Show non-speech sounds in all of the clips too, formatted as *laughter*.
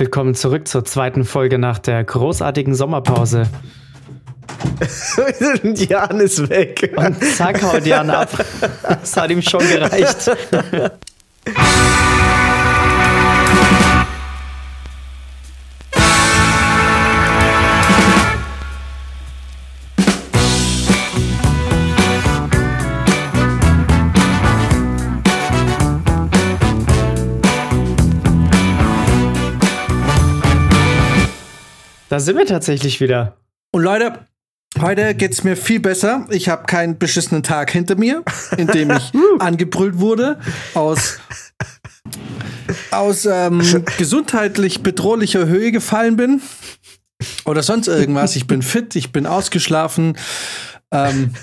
Willkommen zurück zur zweiten Folge nach der großartigen Sommerpause. *laughs* Jan ist weg. Und zack, haut Jan ab. *laughs* Das hat ihm schon gereicht. *laughs* Da sind wir tatsächlich wieder. Und Leute, heute geht's mir viel besser. Ich habe keinen beschissenen Tag hinter mir, in dem ich *laughs* angebrüllt wurde aus aus ähm, *laughs* gesundheitlich bedrohlicher Höhe gefallen bin oder sonst irgendwas. Ich bin fit, ich bin ausgeschlafen. Ähm,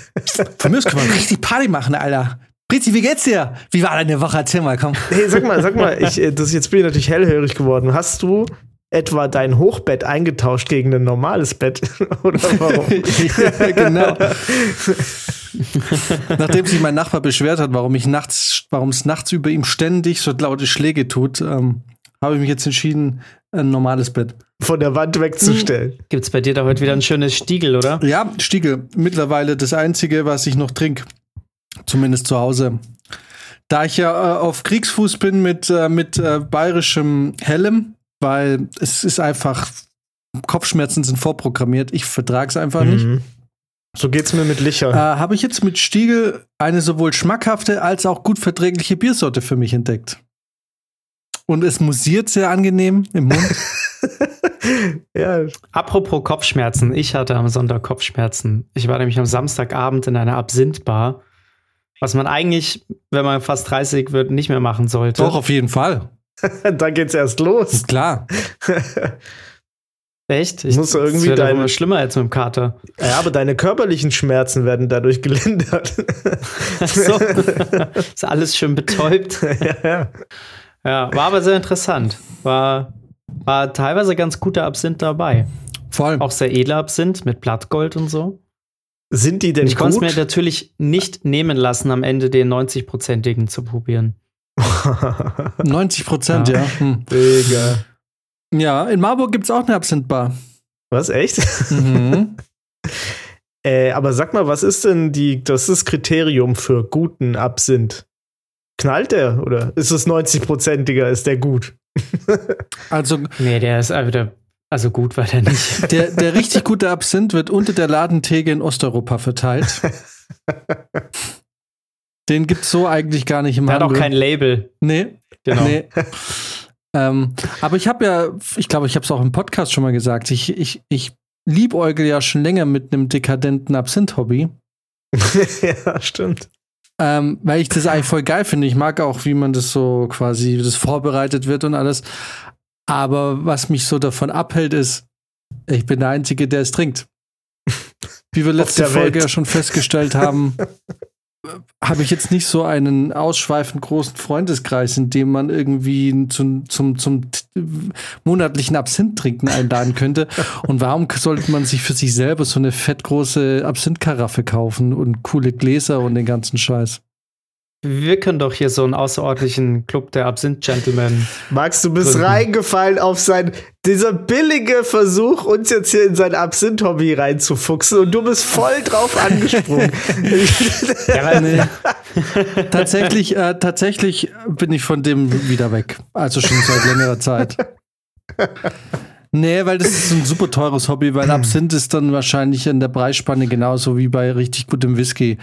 von mir aus kann man richtig Party machen, Alter. Brizi, wie geht's dir? Wie war deine Woche? Erzähl mal, komm. Hey, sag mal, sag mal, ich, äh, das, jetzt bin ich natürlich hellhörig geworden. Hast du etwa dein Hochbett eingetauscht gegen ein normales Bett? *laughs* Oder warum? *laughs* ja, genau. Nachdem sich mein Nachbar beschwert hat, warum ich nachts, warum es nachts über ihm ständig so laute Schläge tut, ähm, habe ich mich jetzt entschieden, ein normales Bett von der Wand wegzustellen. Hm. Gibt es bei dir da heute wieder ein schönes Stiegel, oder? Ja, Stiegel. Mittlerweile das einzige, was ich noch trinke. Zumindest zu Hause. Da ich ja äh, auf Kriegsfuß bin mit, äh, mit äh, bayerischem Hellem, weil es ist einfach, Kopfschmerzen sind vorprogrammiert. Ich vertrage es einfach mhm. nicht. So geht's mir mit Licher. Äh, Habe ich jetzt mit Stiegel eine sowohl schmackhafte als auch gut verträgliche Biersorte für mich entdeckt. Und es musiert sehr angenehm im Mund. *laughs* *laughs* ja. Apropos Kopfschmerzen, ich hatte am Sonntag Kopfschmerzen. Ich war nämlich am Samstagabend in einer Absinthbar, was man eigentlich, wenn man fast 30 wird, nicht mehr machen sollte. Doch, auf jeden Fall. *laughs* da geht's erst los. Klar. *laughs* Echt? Ich, muss irgendwie das deine, schlimmer als mit dem Kater. Ja, aber deine körperlichen Schmerzen werden dadurch gelindert. Ach so. *laughs* ist alles schön betäubt. ja, ja. ja, war aber sehr interessant. War, war teilweise ganz guter Absinth dabei. Vor allem. Auch sehr edler Absinth mit Blattgold und so. Sind die denn ich gut? Ich konnte es mir natürlich nicht nehmen lassen, am Ende den 90-prozentigen zu probieren. *laughs* 90 Prozent, ja. ja. Hm. Digga. Ja, in Marburg gibt es auch eine Absinthbar. Was, echt? Mhm. *laughs* äh, aber sag mal, was ist denn die, das ist Kriterium für guten Absinth? Knallt der oder ist es 90-prozentiger? Ist der gut? *laughs* also. Nee, der ist wieder. Also gut war der nicht. Der, der richtig gute Absinth wird unter der Ladentheke in Osteuropa verteilt. Den gibt es so eigentlich gar nicht im Der Handel. hat auch kein Label. Nee. Genau. Nee. ähm, aber ich habe ja, ich glaube, ich habe es auch im Podcast schon mal gesagt, ich, ich, ich liebäugel ja schon länger mit einem dekadenten Absinth-Hobby. *laughs* ja, stimmt. Ähm, weil ich das eigentlich voll geil finde. Ich mag auch, wie man das so quasi, wie das vorbereitet wird und alles. Aber was mich so davon abhält, ist, ich bin der Einzige, der es trinkt. Wie wir letzte Folge Welt. ja schon festgestellt haben, *laughs* habe ich jetzt nicht so einen ausschweifend großen Freundeskreis, in dem man irgendwie zum, zum, zum monatlichen Absinth-Trinken einladen könnte. Und warum sollte man sich für sich selber so eine fettgroße Absinth-Karaffe kaufen und coole Gläser und den ganzen Scheiß? Wir können doch hier so einen außerordentlichen Club der Absinth-Gentlemen. Max, du bist gründen. reingefallen auf sein, dieser billige Versuch, uns jetzt hier in sein Absinth-Hobby reinzufuchsen und du bist voll drauf *laughs* angesprungen. *laughs* ja, nee. *laughs* tatsächlich, äh, tatsächlich bin ich von dem wieder weg. Also schon seit längerer Zeit. Nee, weil das ist ein super teures Hobby, weil *clears throat* Absinth ist dann wahrscheinlich in der Preisspanne genauso wie bei richtig gutem Whisky.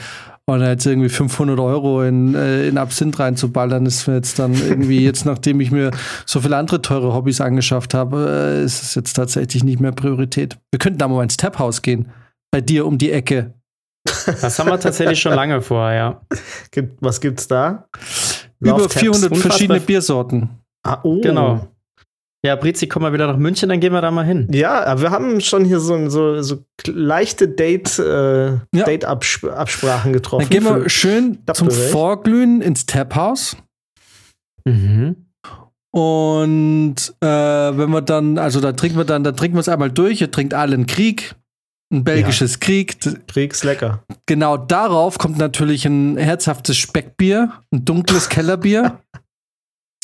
Und jetzt irgendwie 500 Euro in, äh, in Absinth reinzuballern, ist jetzt dann irgendwie, jetzt nachdem ich mir so viele andere teure Hobbys angeschafft habe, äh, ist es jetzt tatsächlich nicht mehr Priorität. Wir könnten da mal ins Taphouse gehen. Bei dir um die Ecke. Das haben wir tatsächlich schon lange vor, ja. Was gibt's da? Über 400 verschiedene Biersorten. Ah, oh. Genau. Ja, Brizi, komm mal wieder nach München, dann gehen wir da mal hin. Ja, wir haben schon hier so, so, so leichte Date, äh, ja. Date-Absprachen getroffen. Dann gehen wir schön zum Vorglühen ins Taphouse. Mhm. Und äh, wenn wir dann, also da trinken wir dann, da trinken wir es einmal durch, ihr trinkt alle einen Krieg, ein belgisches ja. Krieg. Krieg's lecker. Genau darauf kommt natürlich ein herzhaftes Speckbier, ein dunkles *laughs* Kellerbier.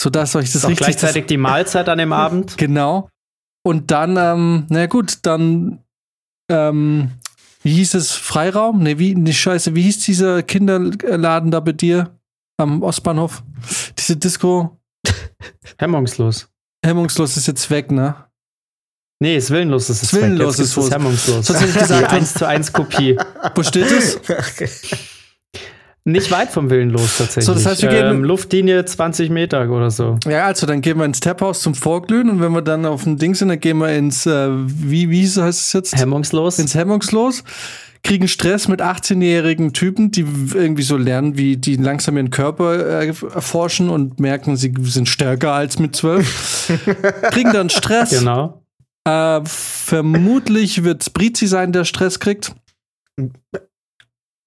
Sodass euch das auch richtig. gleichzeitig die Mahlzeit an dem Abend. *laughs* Genau. Und dann, ähm, na gut, dann, ähm, wie hieß es, Freiraum? Ne, wie, ne, scheiße, wie hieß dieser Kinderladen da bei dir am Ostbahnhof? Diese Disco, *laughs* Hemmungslos. hemmungslos ist jetzt weg, ne? Nee, ist willenlos ist es Willenlos ist das hemmungslos. Sonst hätte ich gesagt, 1 zu 1 Kopie. wo steht es? *laughs* Nicht weit vom Willenlos tatsächlich. So, das heißt, wir gehen- ähm, Luftlinie 20 Meter oder so. Ja, also dann gehen wir ins Taphaus zum Vorglühen und wenn wir dann auf dem Ding sind, dann gehen wir ins, äh, wie, wie heißt es jetzt? Hemmungslos. ins Hemmungslos, kriegen Stress mit 18-jährigen Typen, die irgendwie so lernen, wie die langsam ihren Körper äh, erforschen und merken, sie sind stärker als mit 12. *laughs* kriegen dann Stress. Genau. Äh, vermutlich wird es Brizi sein, der Stress kriegt.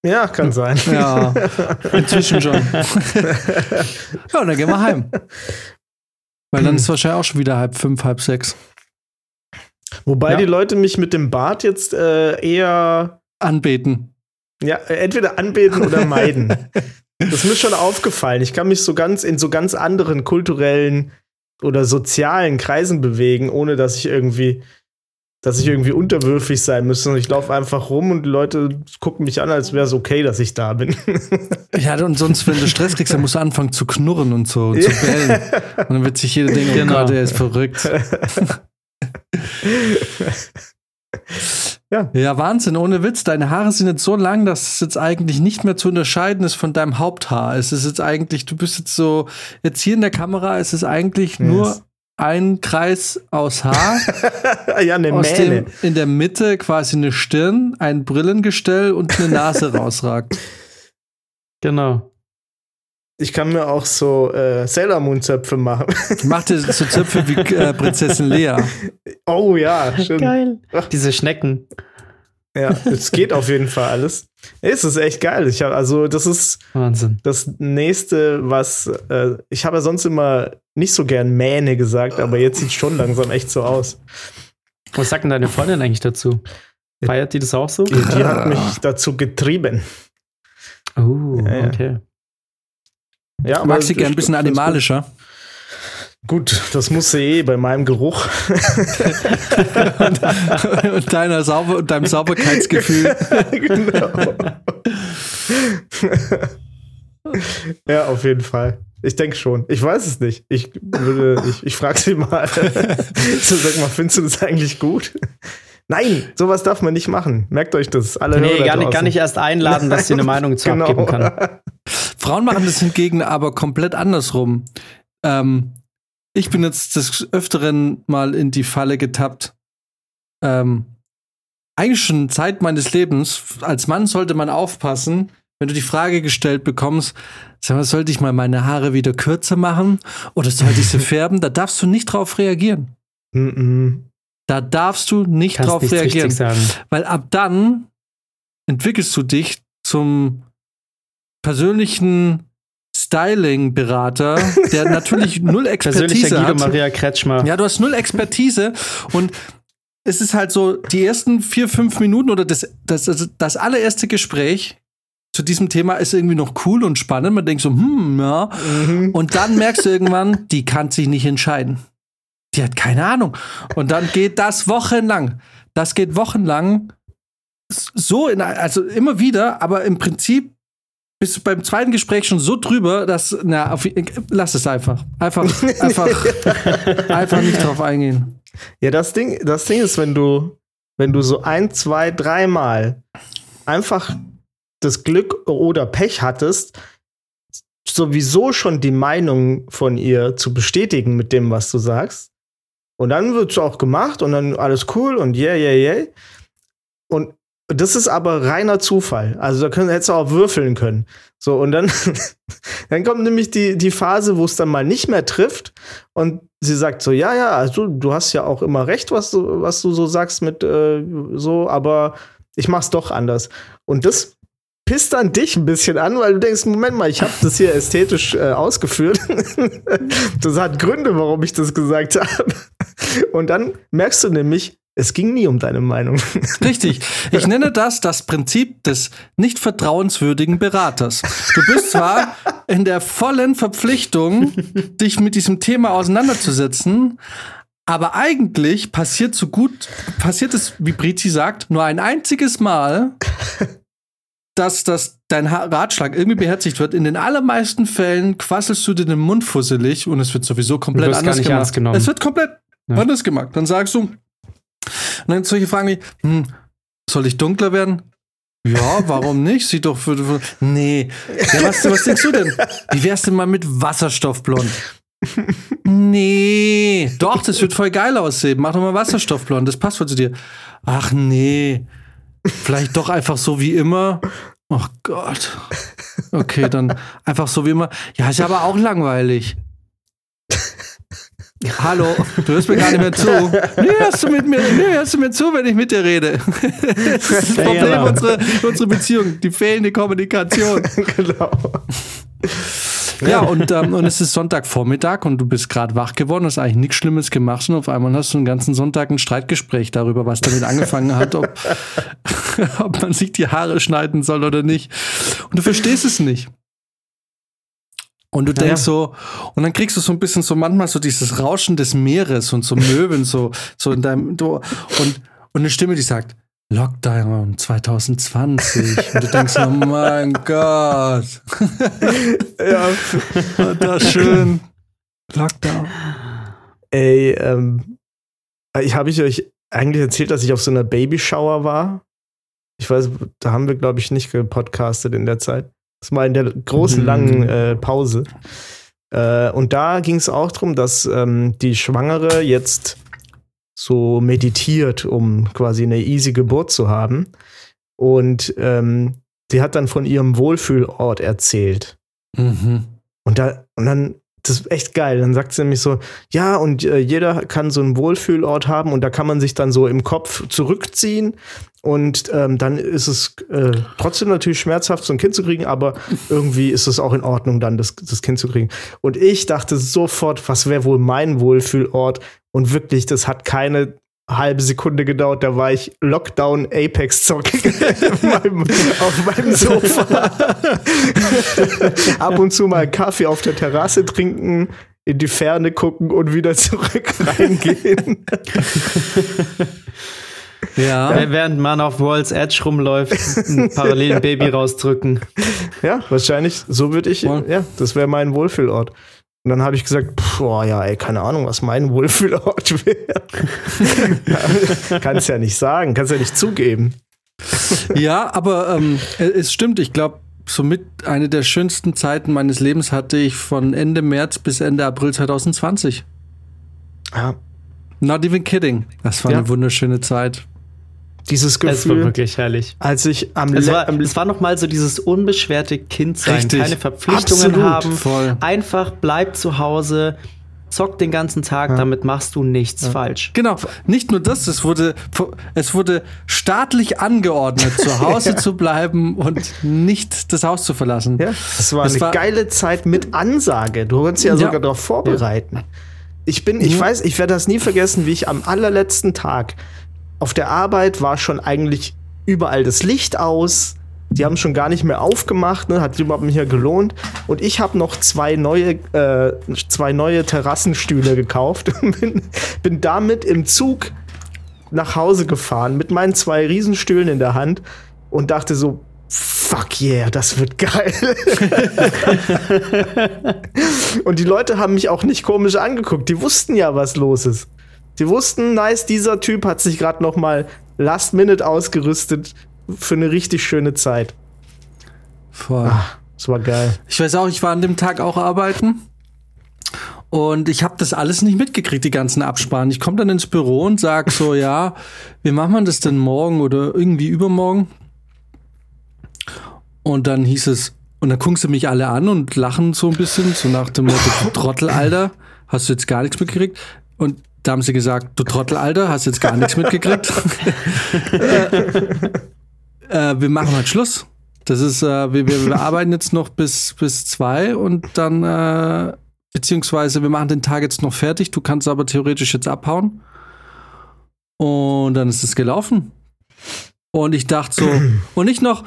Ja, kann sein. Ja, *laughs* inzwischen schon. *laughs* ja, dann gehen wir heim. Weil dann ist wahrscheinlich auch schon wieder halb fünf, halb sechs. Wobei Ja. die Leute mich mit dem Bart jetzt äh, eher Anbeten. ja, entweder anbeten oder *laughs* meiden. das ist mir schon aufgefallen. Ich kann mich so ganz in so ganz anderen kulturellen oder sozialen Kreisen bewegen, ohne dass ich irgendwie dass ich irgendwie unterwürfig sein müsste. Und ich laufe einfach rum und die Leute gucken mich an, als wäre es okay, dass ich da bin. *laughs* Ja, und sonst, wenn du Stress kriegst, dann musst du anfangen zu knurren und so und zu bellen. Und dann wird sich jeder denken, oh Genau. Gott, der ist verrückt. Ja. Ja, Wahnsinn, ohne Witz. Deine Haare sind jetzt so lang, dass es jetzt eigentlich nicht mehr zu unterscheiden ist von deinem Haupthaar. Es ist jetzt eigentlich, du bist jetzt so, jetzt hier in der Kamera ist es eigentlich nur Yes. Ein Kreis aus Haar. *laughs* ja, eine aus Mähne. dem in der Mitte quasi eine Stirn, ein Brillengestell und eine Nase *laughs* rausragt. Genau. Ich kann mir auch so äh, Sailor Moon Zöpfe machen. Mach dir so Zöpfe wie äh, Prinzessin Lea. oh ja, stimmt. Geil. Diese Schnecken. Ja, es geht auf jeden Fall alles. Es ist echt geil. Ich habe also das ist Wahnsinn. das nächste, was äh, ich habe ja sonst immer nicht so gern Mähne gesagt, aber jetzt sieht schon langsam echt so aus. Was sagt denn deine Freundin eigentlich dazu? Feiert die das auch so? Die, die hat mich dazu getrieben. Oh, Ja, ja. okay. Ja, Du magst sie ich- gern ein bisschen animalischer. Gut. das muss sie eh bei meinem Geruch. *laughs* und, deiner Sauber und deinem Sauberkeitsgefühl. *laughs* genau. ja, auf jeden Fall. Ich denke schon. Ich weiß es nicht. Ich würde, ich, ich frage sie mal. *laughs* so, sag mal, findest du das eigentlich gut? Nein, sowas darf man nicht machen. Merkt euch das. Alle Nee, Hörer gar nicht, gar nicht erst einladen, dass sie eine Meinung zu Genau. abgeben kann. Frauen machen das hingegen aber komplett andersrum. Ähm, ich bin jetzt des Öfteren mal in die Falle getappt. Ähm, eigentlich schon Zeit meines Lebens. Als Mann sollte man aufpassen, wenn du die Frage gestellt bekommst, sag mal, sollte ich mal meine Haare wieder kürzer machen oder sollte ich sie *laughs* färben? Da darfst du nicht drauf reagieren. Da darfst du nicht Kannst drauf reagieren. Weil ab dann entwickelst du dich zum persönlichen Styling-Berater, der *laughs* natürlich null Persönlicher Expertise Guido hat. Maria Kretschmer. Ja, du hast null Expertise und es ist halt so, die ersten vier, fünf Minuten oder das, das, das, das allererste Gespräch zu diesem Thema ist irgendwie noch cool und spannend. Man denkt so, hm, ja. Mhm. Und dann merkst du irgendwann, *laughs* die kann sich nicht entscheiden. Die hat keine Ahnung. Und dann geht das wochenlang. Das geht wochenlang so in, also immer wieder, aber im Prinzip bist du beim zweiten Gespräch schon so drüber, dass, na, auf, lass es einfach. Einfach, einfach, *laughs* einfach nicht drauf eingehen. Ja, das Ding, das Ding ist, wenn du, wenn du so ein, zwei, dreimal einfach das Glück oder Pech hattest, sowieso schon die Meinung von ihr zu bestätigen mit dem, was du sagst. Und dann wird es auch gemacht und dann alles cool und yeah, yeah, yeah. Und das ist aber reiner Zufall. Also da können, hättest du auch würfeln können. So, und dann, *laughs* dann kommt nämlich die, die Phase, wo es dann mal nicht mehr trifft. Und sie sagt so, ja, ja, also du hast ja auch immer recht, was du, was du so sagst mit äh, so, aber ich mach's doch anders. Und das pisst dann dich ein bisschen an, weil du denkst, Moment mal, ich habe das hier ästhetisch äh, ausgeführt. *laughs* das hat Gründe, warum ich das gesagt *laughs* habe. Und dann merkst du nämlich, Es ging nie um deine Meinung. *laughs* Richtig. Ich nenne das das Prinzip des nicht vertrauenswürdigen Beraters. Du bist zwar in der vollen Verpflichtung, dich mit diesem Thema auseinanderzusetzen, aber eigentlich passiert so gut, passiert es, wie Brizi sagt, nur ein einziges Mal, dass das dein Ratschlag irgendwie beherzigt wird. In den allermeisten Fällen quasselst du dir den Mund fusselig und es wird sowieso komplett anders gemacht. Es wird komplett ja. anders gemacht. Dann sagst du, und dann solche Fragen wie, hm, soll ich dunkler werden? Ja, warum nicht? Sieht doch für, für Nee. Ja, was, was denkst du denn? Wie wär's denn mal mit Wasserstoffblond? Nee. Doch, das wird voll geil aussehen. Mach doch mal Wasserstoffblond, das passt voll zu dir. Ach nee. Vielleicht doch einfach so wie immer. Oh Gott. Okay, dann einfach so wie immer. Ja, ist aber auch langweilig. Hallo, du hörst mir gar nicht mehr zu. *laughs* Nee, hörst du, mit mir, nee, hörst du mir zu, wenn ich mit dir rede. *laughs* Das ist das Problem ja, unserer, unserer Beziehung, die fehlende Kommunikation. *laughs* genau. Ja, und, ähm, und es ist Sonntagvormittag und du bist gerade wach geworden, hast eigentlich nichts Schlimmes gemacht und auf einmal hast du einen ganzen Sonntag ein Streitgespräch darüber, was damit angefangen hat, ob, ob man sich die Haare schneiden soll oder nicht. Und du verstehst es nicht. Und du denkst ja. so, und dann kriegst du so ein bisschen so manchmal so dieses Rauschen des Meeres und so Möwen so, so in deinem, du, und, und eine Stimme, die sagt, Lockdown 2020. Und du denkst, oh mein Gott. *laughs* ja, das schön. Lockdown. Ey, ähm, ich habe ich euch eigentlich erzählt, dass ich auf so einer Babyshower war. Ich weiß, da haben wir, glaube ich, nicht gepodcastet in der Zeit. Das war in der großen, mhm. langen äh, Pause. Äh, und da ging es auch darum, dass ähm, die Schwangere jetzt so meditiert, um quasi eine easy Geburt zu haben. Und ähm, sie hat dann von ihrem Wohlfühlort erzählt. Mhm. Und, da, und dann das ist echt geil. Dann sagt sie nämlich so, ja, und äh, jeder kann so einen Wohlfühlort haben und da kann man sich dann so im Kopf zurückziehen und ähm, dann ist es äh, trotzdem natürlich schmerzhaft, so ein Kind zu kriegen, aber irgendwie ist es auch in Ordnung, dann das, das Kind zu kriegen. Und ich dachte sofort, was wäre wohl mein Wohlfühlort? Und wirklich, das hat keine halbe Sekunde gedauert, da war ich Lockdown Apex zocken *laughs* auf meinem Sofa. *laughs* Ab und zu mal Kaffee auf der Terrasse trinken, in die Ferne gucken und wieder zurück *laughs* reingehen. Ja. Während man auf World's Edge rumläuft, ein parallelen Baby rausdrücken. Ja, wahrscheinlich, so würde ich, ja, das wäre mein Wohlfühlort. Und dann habe ich gesagt, boah, ja, ey, keine Ahnung, was mein Wohlfühlort wäre. *laughs* kannst ja nicht sagen, kannst ja nicht zugeben. ja, aber ähm, es stimmt, ich glaube, somit eine der schönsten Zeiten meines Lebens hatte ich von Ende März bis Ende April 2020. Ja. Not even kidding. Das war ja. eine wunderschöne Zeit dieses Gefühl. Es war wirklich herrlich. Als ich am es war, es war noch mal so dieses unbeschwerte Kindsein, Richtig. keine Verpflichtungen Absolut. haben, Voll. einfach bleib zu Hause, zock den ganzen Tag, ja. damit machst du nichts ja. falsch. Genau, nicht nur das, es wurde, es wurde staatlich angeordnet, zu *laughs* Hause zu bleiben und nicht das Haus zu verlassen. Ja, es war es eine war geile Zeit mit Ansage. Du konntest ja sogar darauf vorbereiten. Ich bin, ich mhm. weiß, ich werde das nie vergessen, wie ich am allerletzten Tag auf der Arbeit war schon eigentlich überall das Licht aus. Die haben schon gar nicht mehr aufgemacht, ne? hat überhaupt nicht gelohnt. Und ich habe noch zwei neue, äh, zwei neue Terrassenstühle gekauft und *laughs* bin, bin damit im Zug nach Hause gefahren mit meinen zwei Riesenstühlen in der Hand und dachte so, fuck yeah, das wird geil. *laughs* und die Leute haben mich auch nicht komisch angeguckt. Die wussten ja, was los ist. Sie wussten, nice, dieser Typ hat sich gerade noch mal Last Minute ausgerüstet für eine richtig schöne Zeit. Voll. Ach, das war geil. Ich weiß auch, ich war an dem Tag auch arbeiten. Und ich habe das alles nicht mitgekriegt, die ganzen Absprachen. Ich komme dann ins Büro und sag so, *laughs* ja, wie macht man das denn morgen oder irgendwie übermorgen? Und dann hieß es, und dann gucken sie mich alle an und lachen so ein bisschen, so nach dem Motto, Trottel, Alter, hast du jetzt gar nichts mitgekriegt? Und da haben sie gesagt, du Trottel, Alter, hast jetzt gar nichts mitgekriegt. äh, *laughs* äh, wir machen halt Schluss. Das ist, äh, wir, wir, wir, arbeiten jetzt noch bis, bis zwei und dann, äh, beziehungsweise wir machen den Tag jetzt noch fertig. Du kannst aber theoretisch jetzt abhauen. Und dann ist es gelaufen. Und ich dachte so, *clears throat* und nicht noch,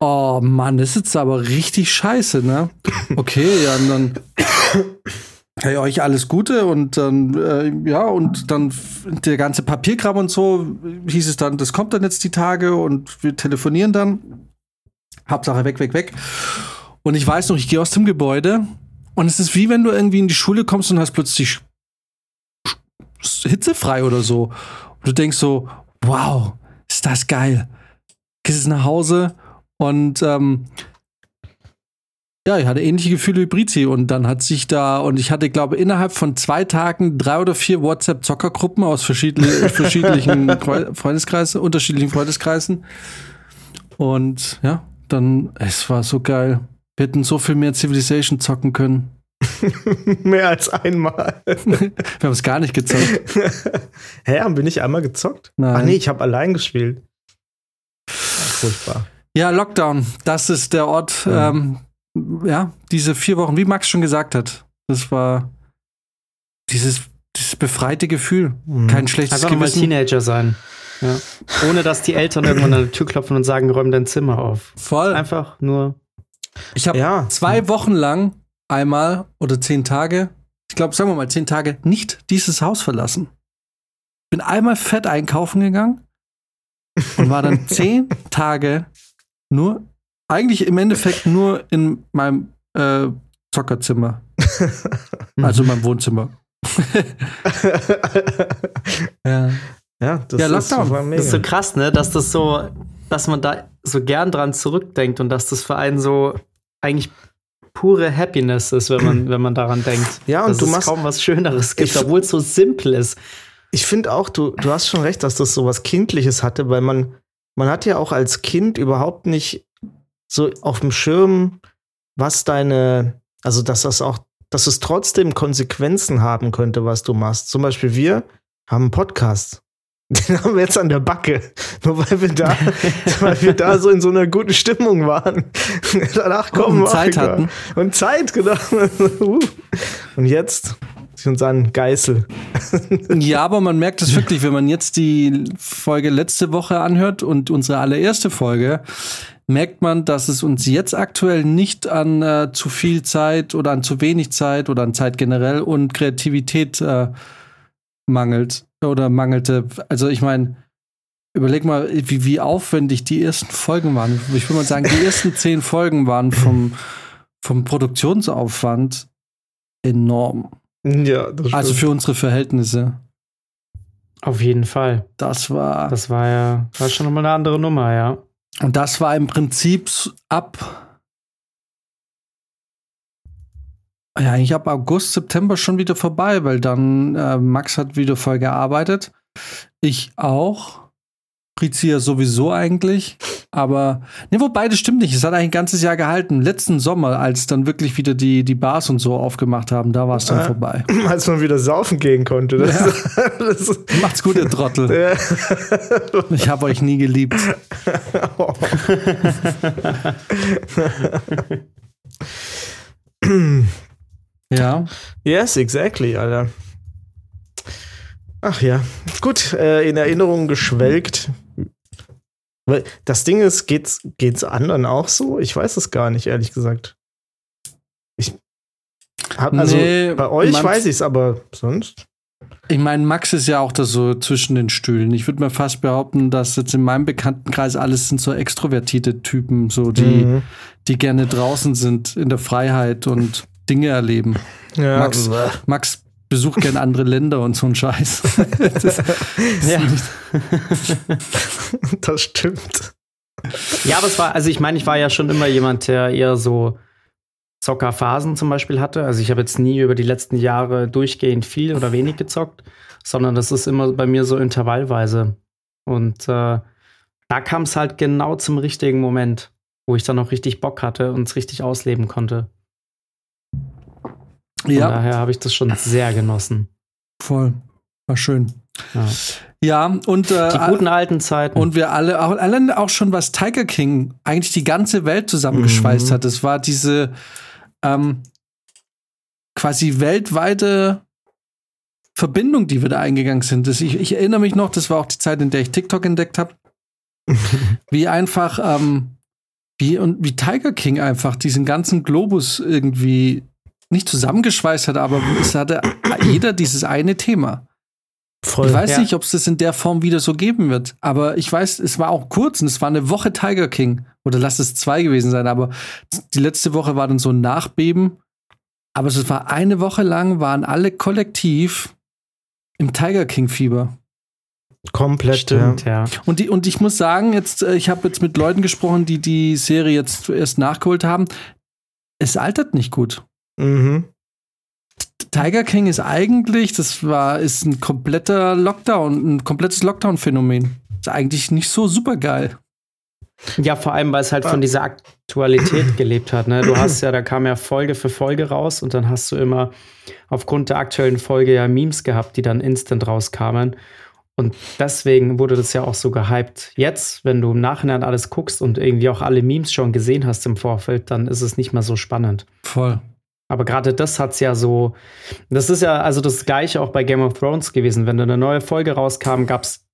oh Mann, das ist jetzt aber richtig scheiße, ne? Okay, ja, und dann *clears throat* hey, euch alles Gute und dann, äh, ja, und dann der ganze Papierkram und so hieß es dann, das kommt dann jetzt die Tage und wir telefonieren dann. Hauptsache weg, weg, weg. Und ich weiß noch, ich gehe aus dem Gebäude und es ist wie wenn du irgendwie in die Schule kommst und hast plötzlich hitzefrei oder so. Und du denkst so, wow, ist das geil. Gehst nach Hause und ähm, ja, ich hatte ähnliche Gefühle wie Brizi und dann hat sich da, und ich hatte, glaube innerhalb von zwei Tagen drei oder vier WhatsApp-Zockergruppen aus verschiedene, *laughs* verschiedenen Freundeskreisen, unterschiedlichen Freundeskreisen. Und ja, dann, es war so geil. Wir hätten so viel mehr Civilization zocken können. *laughs* mehr als einmal. *laughs* wir haben es gar nicht gezockt. Hä, haben wir nicht einmal gezockt? Nein. Ach nee, ich habe allein gespielt. Furchtbar. Ja, Lockdown, das ist der Ort, ja. Ähm, ja, diese vier Wochen, wie Max schon gesagt hat, das war dieses, dieses befreite Gefühl. Mhm. Kein schlechtes Einfach Gewissen. mal Teenager sein. Ja. Ohne dass die Eltern irgendwann an die Tür klopfen und sagen, räum dein Zimmer auf. Voll. Einfach nur. Ich habe ja. zwei Wochen lang einmal oder zehn Tage, ich glaube, sagen wir mal zehn Tage, nicht dieses Haus verlassen. Bin einmal fett einkaufen gegangen und war dann *laughs* zehn Tage nur eigentlich im Endeffekt *laughs* nur in meinem äh, Zockerzimmer. *laughs* also in meinem Wohnzimmer. *laughs* ja. Ja, das, ja, ist, das ist so krass, ne? Dass das so, dass man da so gern dran zurückdenkt und dass das für einen so eigentlich pure Happiness ist, wenn man, *clears throat* wenn man daran denkt. Ja, und dass du es machst kaum was Schöneres gibt, obwohl es so simpel ist. Ich finde auch, du, du hast schon recht, dass das so was Kindliches hatte, weil man, man hat ja auch als Kind überhaupt nicht so auf dem Schirm, was deine, also dass das auch, dass es trotzdem Konsequenzen haben könnte, was du machst. Zum Beispiel wir haben einen Podcast. *laughs* Den haben wir jetzt an der Backe. Nur weil wir da, *laughs* weil wir da so in so einer guten Stimmung waren. *laughs* Danach kommen und Zeit hatten. Und Zeit, genau. Und jetzt ist uns an Geißel. Ja, aber man merkt es wirklich, wenn man jetzt die Folge letzte Woche anhört und unsere allererste Folge, merkt man, dass es uns jetzt aktuell nicht an äh, zu viel Zeit oder an zu wenig Zeit oder an Zeit generell und Kreativität äh, mangelt oder mangelte. Also ich meine, überleg mal, wie, wie aufwendig die ersten Folgen waren. Ich würde mal sagen, die ersten *laughs* zehn Folgen waren vom, vom Produktionsaufwand enorm. Ja, das Also für unsere Verhältnisse. Auf jeden Fall. Das war. Das war ja war schon nochmal eine andere Nummer, ja. Und das war im Prinzip ab, ja, eigentlich ab August, September schon wieder vorbei, weil dann äh, Max hat wieder voll gearbeitet. Ich auch. Prizia sowieso eigentlich. Aber, ne, wobei, das stimmt nicht. Es hat eigentlich ein ganzes Jahr gehalten. Letzten Sommer, als dann wirklich wieder die, die Bars und so aufgemacht haben, da war es dann äh, vorbei. *laughs* Als man wieder saufen gehen konnte. Das, ja. *laughs* das *laughs* Macht's gut, ihr Trottel. Ja. Ich habe euch nie geliebt. Oh. ja. Yes, exactly, Alter. Ach ja, gut, äh, in Erinnerung geschwelgt. Weil das Ding ist, geht's, geht's anderen auch so? Ich weiß es gar nicht, ehrlich gesagt. Ich hab, also nee, bei euch weiß ich es, aber sonst. Ich meine, Max ist ja auch da so zwischen den Stühlen. Ich würde mir fast behaupten, dass jetzt in meinem Bekanntenkreis alles sind so extrovertierte Typen, so die, mhm. die gerne draußen sind in der Freiheit und Dinge erleben. Ja, Max, Max besucht gerne andere Länder und so ein Scheiß. *laughs* das, ja. das stimmt. Ja, aber es war, also ich meine, ich war ja schon immer jemand, der eher so Zockerphasen zum Beispiel hatte. Also ich habe jetzt nie über die letzten Jahre durchgehend viel oder wenig gezockt, sondern das ist immer bei mir so intervallweise. Und äh, da kam es halt genau zum richtigen Moment, wo ich dann auch richtig Bock hatte und es richtig ausleben konnte. Von ja. daher habe ich das schon sehr genossen. Voll. War schön. Ja, ja und äh, die guten alten Zeiten. Und wir alle, auch, alle auch schon, was Tiger King eigentlich die ganze Welt zusammengeschweißt mhm. hat. Es war diese ähm, quasi weltweite Verbindung, die wir da eingegangen sind. Das, ich, ich, erinnere mich noch, das war auch die Zeit, in der ich TikTok entdeckt habe. *laughs* wie einfach, ähm, wie, und wie Tiger King einfach diesen ganzen Globus irgendwie nicht zusammengeschweißt hat, aber es hatte jeder dieses eine Thema. Voll, ich weiß ja. nicht, ob es das in der Form wieder so geben wird, aber ich weiß, es war auch kurz und es war eine Woche Tiger King. Oder lass es zwei gewesen sein, aber die letzte Woche war dann so ein Nachbeben. Aber es war eine Woche lang, waren alle kollektiv im Tiger King-Fieber. Komplett, Stimmt, ja. ja. Und, die, und ich muss sagen, jetzt, äh, ich habe jetzt mit Leuten gesprochen, die die Serie jetzt erst nachgeholt haben. Es altert nicht gut. Mhm. Tiger King ist eigentlich, das war, ist ein kompletter Lockdown, ein komplettes Lockdown-Phänomen. Ist eigentlich nicht so super geil. Ja, vor allem, weil es halt von dieser Aktualität *clears throat* gelebt hat. Ne? Du hast ja, da kam ja Folge für Folge raus und dann hast du immer aufgrund der aktuellen Folge ja Memes gehabt, die dann instant rauskamen. Und deswegen wurde das ja auch so gehypt. Jetzt, wenn du im Nachhinein alles guckst und irgendwie auch alle Memes schon gesehen hast im Vorfeld, dann ist es nicht mehr so spannend. Voll. Aber gerade das hat es ja so. Das ist ja also das Gleiche auch bei Game of Thrones gewesen. Wenn da eine neue Folge rauskam, gab es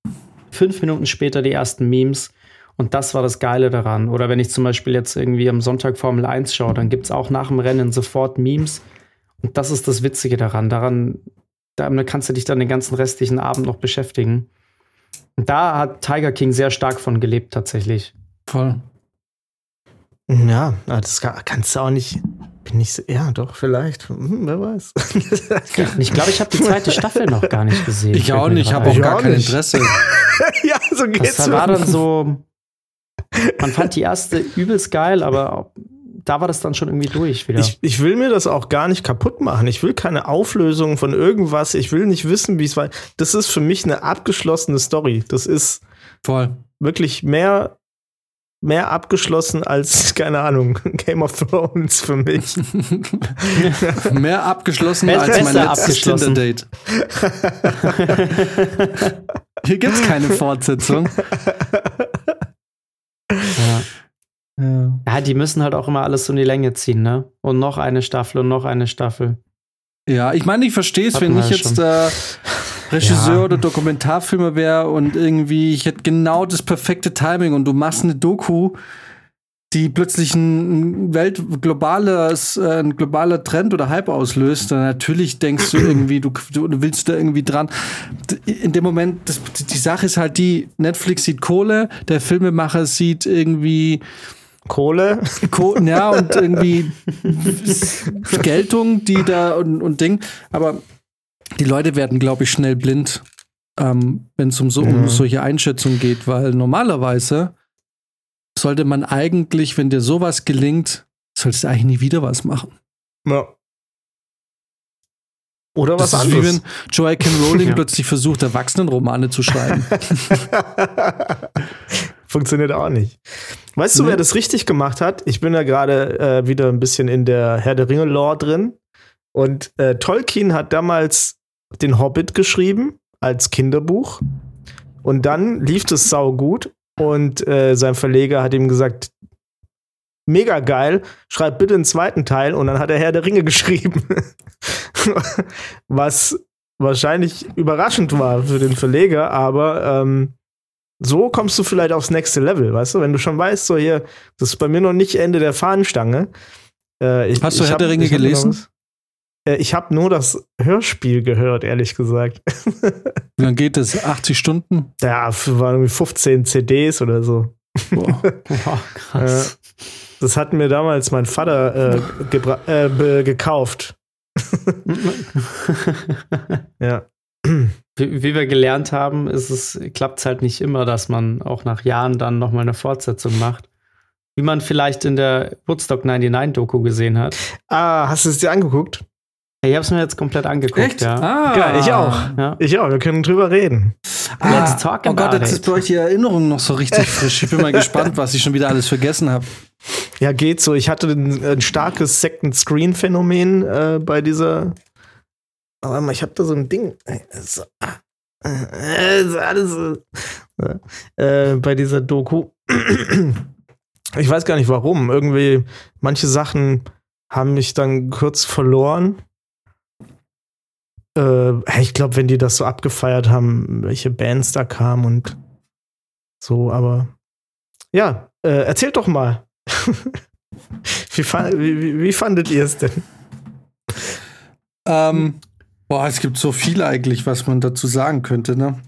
fünf Minuten später die ersten Memes. Und das war das Geile daran. Oder wenn ich zum Beispiel jetzt irgendwie am Sonntag Formel 1 schaue, dann gibt es auch nach dem Rennen sofort Memes. Und das ist das Witzige daran. Daran damit kannst du dich dann den ganzen restlichen Abend noch beschäftigen. Und da hat Tiger King sehr stark von gelebt, tatsächlich. Voll. Ja, das kannst du auch nicht. Bin ich so, ja, doch, vielleicht. Hm, wer weiß. *laughs* ich glaube, ich habe die zweite Staffel noch gar nicht gesehen. Ich auch nicht, ich habe auch gar kein Interesse. *laughs* ja, so geht's. Das war dann so. Man fand die erste übelst geil, aber da war das dann schon irgendwie durch wieder. Ich, ich will mir das auch gar nicht kaputt machen. Ich will keine Auflösung von irgendwas. Ich will nicht wissen, wie es war. Das ist für mich eine abgeschlossene Story. Das ist voll wirklich mehr mehr abgeschlossen als, *laughs* keine Ahnung, Game of Thrones für mich. *laughs* mehr abgeschlossen als mein letztes Tinder-Date. *laughs* Hier gibt's keine Fortsetzung. Ja. Ja. ja, die müssen halt auch immer alles so in die Länge ziehen, ne? Und noch eine Staffel und noch eine Staffel. Ja, ich meine, ich verstehe es, wenn ich jetzt äh, Regisseur ja. oder Dokumentarfilmer wäre und irgendwie, ich hätte genau das perfekte Timing und du machst eine Doku, die plötzlich ein Welt globales, äh, ein globaler Trend oder Hype auslöst, dann natürlich denkst du irgendwie, du, du willst da irgendwie dran. In dem Moment, das, die Sache ist halt die, Netflix sieht Kohle, der Filmemacher sieht irgendwie Kohle. Ko ja, und irgendwie *laughs* Geltung, die da und, und Ding. Aber die Leute werden, glaube ich, schnell blind, ähm, wenn es um, so, um solche Einschätzungen geht, weil normalerweise sollte man eigentlich, wenn dir sowas gelingt, solltest du eigentlich nie wieder was machen. Ja. Oder was das anderes. Ist wie wenn Joachim Rowling *laughs* ja. plötzlich versucht, Erwachsenenromane zu schreiben. *laughs* Funktioniert auch nicht. Weißt du, wer das richtig gemacht hat? Ich bin ja gerade äh, wieder ein bisschen in der Herr der Ringe-Lore drin. Und äh, Tolkien hat damals den Hobbit geschrieben als Kinderbuch. Und dann lief es sau gut. Und äh, sein Verleger hat ihm gesagt, mega geil, schreib bitte einen zweiten Teil. Und dann hat er Herr der Ringe *laughs* geschrieben. Was wahrscheinlich überraschend war für den Verleger, aber ähm, so kommst du vielleicht aufs nächste Level, weißt du? Wenn du schon weißt, so hier, das ist bei mir noch nicht Ende der Fahnenstange. Äh, ich, Hast du Herr der Ringe gelesen? Äh, ich habe nur das Hörspiel gehört, ehrlich gesagt. *laughs* Wie lange geht es? 80 Stunden? Ja, waren irgendwie 15 CDs oder so. Boah, *laughs* Boah krass. Äh, das hat mir damals mein Vater äh, äh, gekauft. *laughs* ja. Wie, wie, wir gelernt haben, ist es, klappt es halt nicht immer, dass man auch nach Jahren dann nochmal eine Fortsetzung macht. Wie man vielleicht in der Woodstock 99 Doku gesehen hat. Ah, hast du es dir angeguckt? Ich habe es mir jetzt komplett angeguckt, Echt? ja. Ah, ja, ich auch. Ja. Ich auch. Wir können drüber reden. Ah, Let's talk about oh Gott, jetzt ist bei euch die Erinnerung noch so richtig *laughs* frisch. Ich bin mal gespannt, was ich schon wieder alles vergessen habe. Ja, geht so. Ich hatte ein, ein starkes Second Screen Phänomen äh, bei dieser. Aber ich habe da so ein Ding. So, äh, alles, äh, bei dieser Doku. Ich weiß gar nicht warum. Irgendwie manche Sachen haben mich dann kurz verloren Äh, ich glaube, wenn die das so abgefeiert haben, welche Bands da kamen und so, aber ja, äh, erzählt doch mal. *laughs* wie, wie, wie, fandet ihr es denn? Ähm, boah, es gibt so viel eigentlich, was man dazu sagen könnte, ne?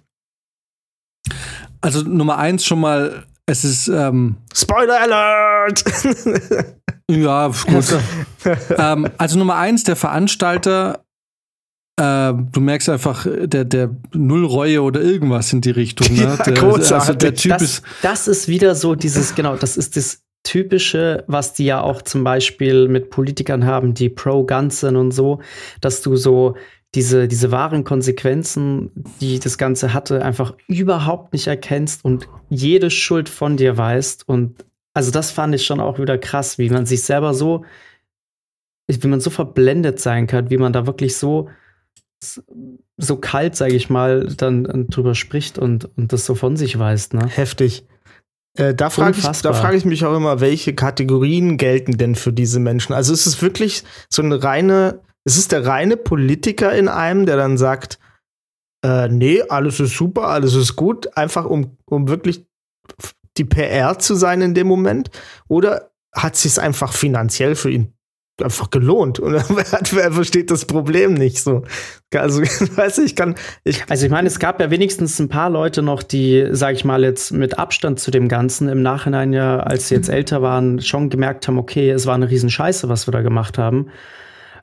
Also Nummer eins schon mal, es ist ähm, Spoiler Alert! *laughs* ja, gut. *laughs* ähm, also Nummer eins, der Veranstalter äh, du merkst einfach, der, der Nullreue oder irgendwas in die Richtung. Ne? *laughs* Ja, der, also der Typ das, ist das ist wieder so dieses, genau, das ist das Typische, was die ja auch zum Beispiel mit Politikern haben, die pro-Gun sind und so, dass du so diese, diese wahren Konsequenzen, die das Ganze hatte, einfach überhaupt nicht erkennst und jede Schuld von dir weißt. Und also das fand ich schon auch wieder krass, wie man sich selber so, wie man so verblendet sein kann, wie man da wirklich so so kalt, sage ich mal, dann, drüber spricht und, und das so von sich weist. Ne? Heftig. Äh, da frage ich, frag ich mich auch immer, welche Kategorien gelten denn für diese Menschen? Also ist es wirklich so eine reine, ist es der reine Politiker in einem, der dann sagt, äh, nee, alles ist super, alles ist gut, einfach um, um wirklich die PR zu sein in dem Moment? Oder hat sich es einfach finanziell für ihn einfach gelohnt. Und *laughs* wer versteht das Problem nicht so? Also, *laughs* weiß ich, kann. Ich also, ich meine, es gab ja wenigstens ein paar Leute noch, die, sag ich mal, jetzt mit Abstand zu dem Ganzen im Nachhinein ja, als sie jetzt älter waren, schon gemerkt haben, okay, es war eine Riesenscheiße, was wir da gemacht haben.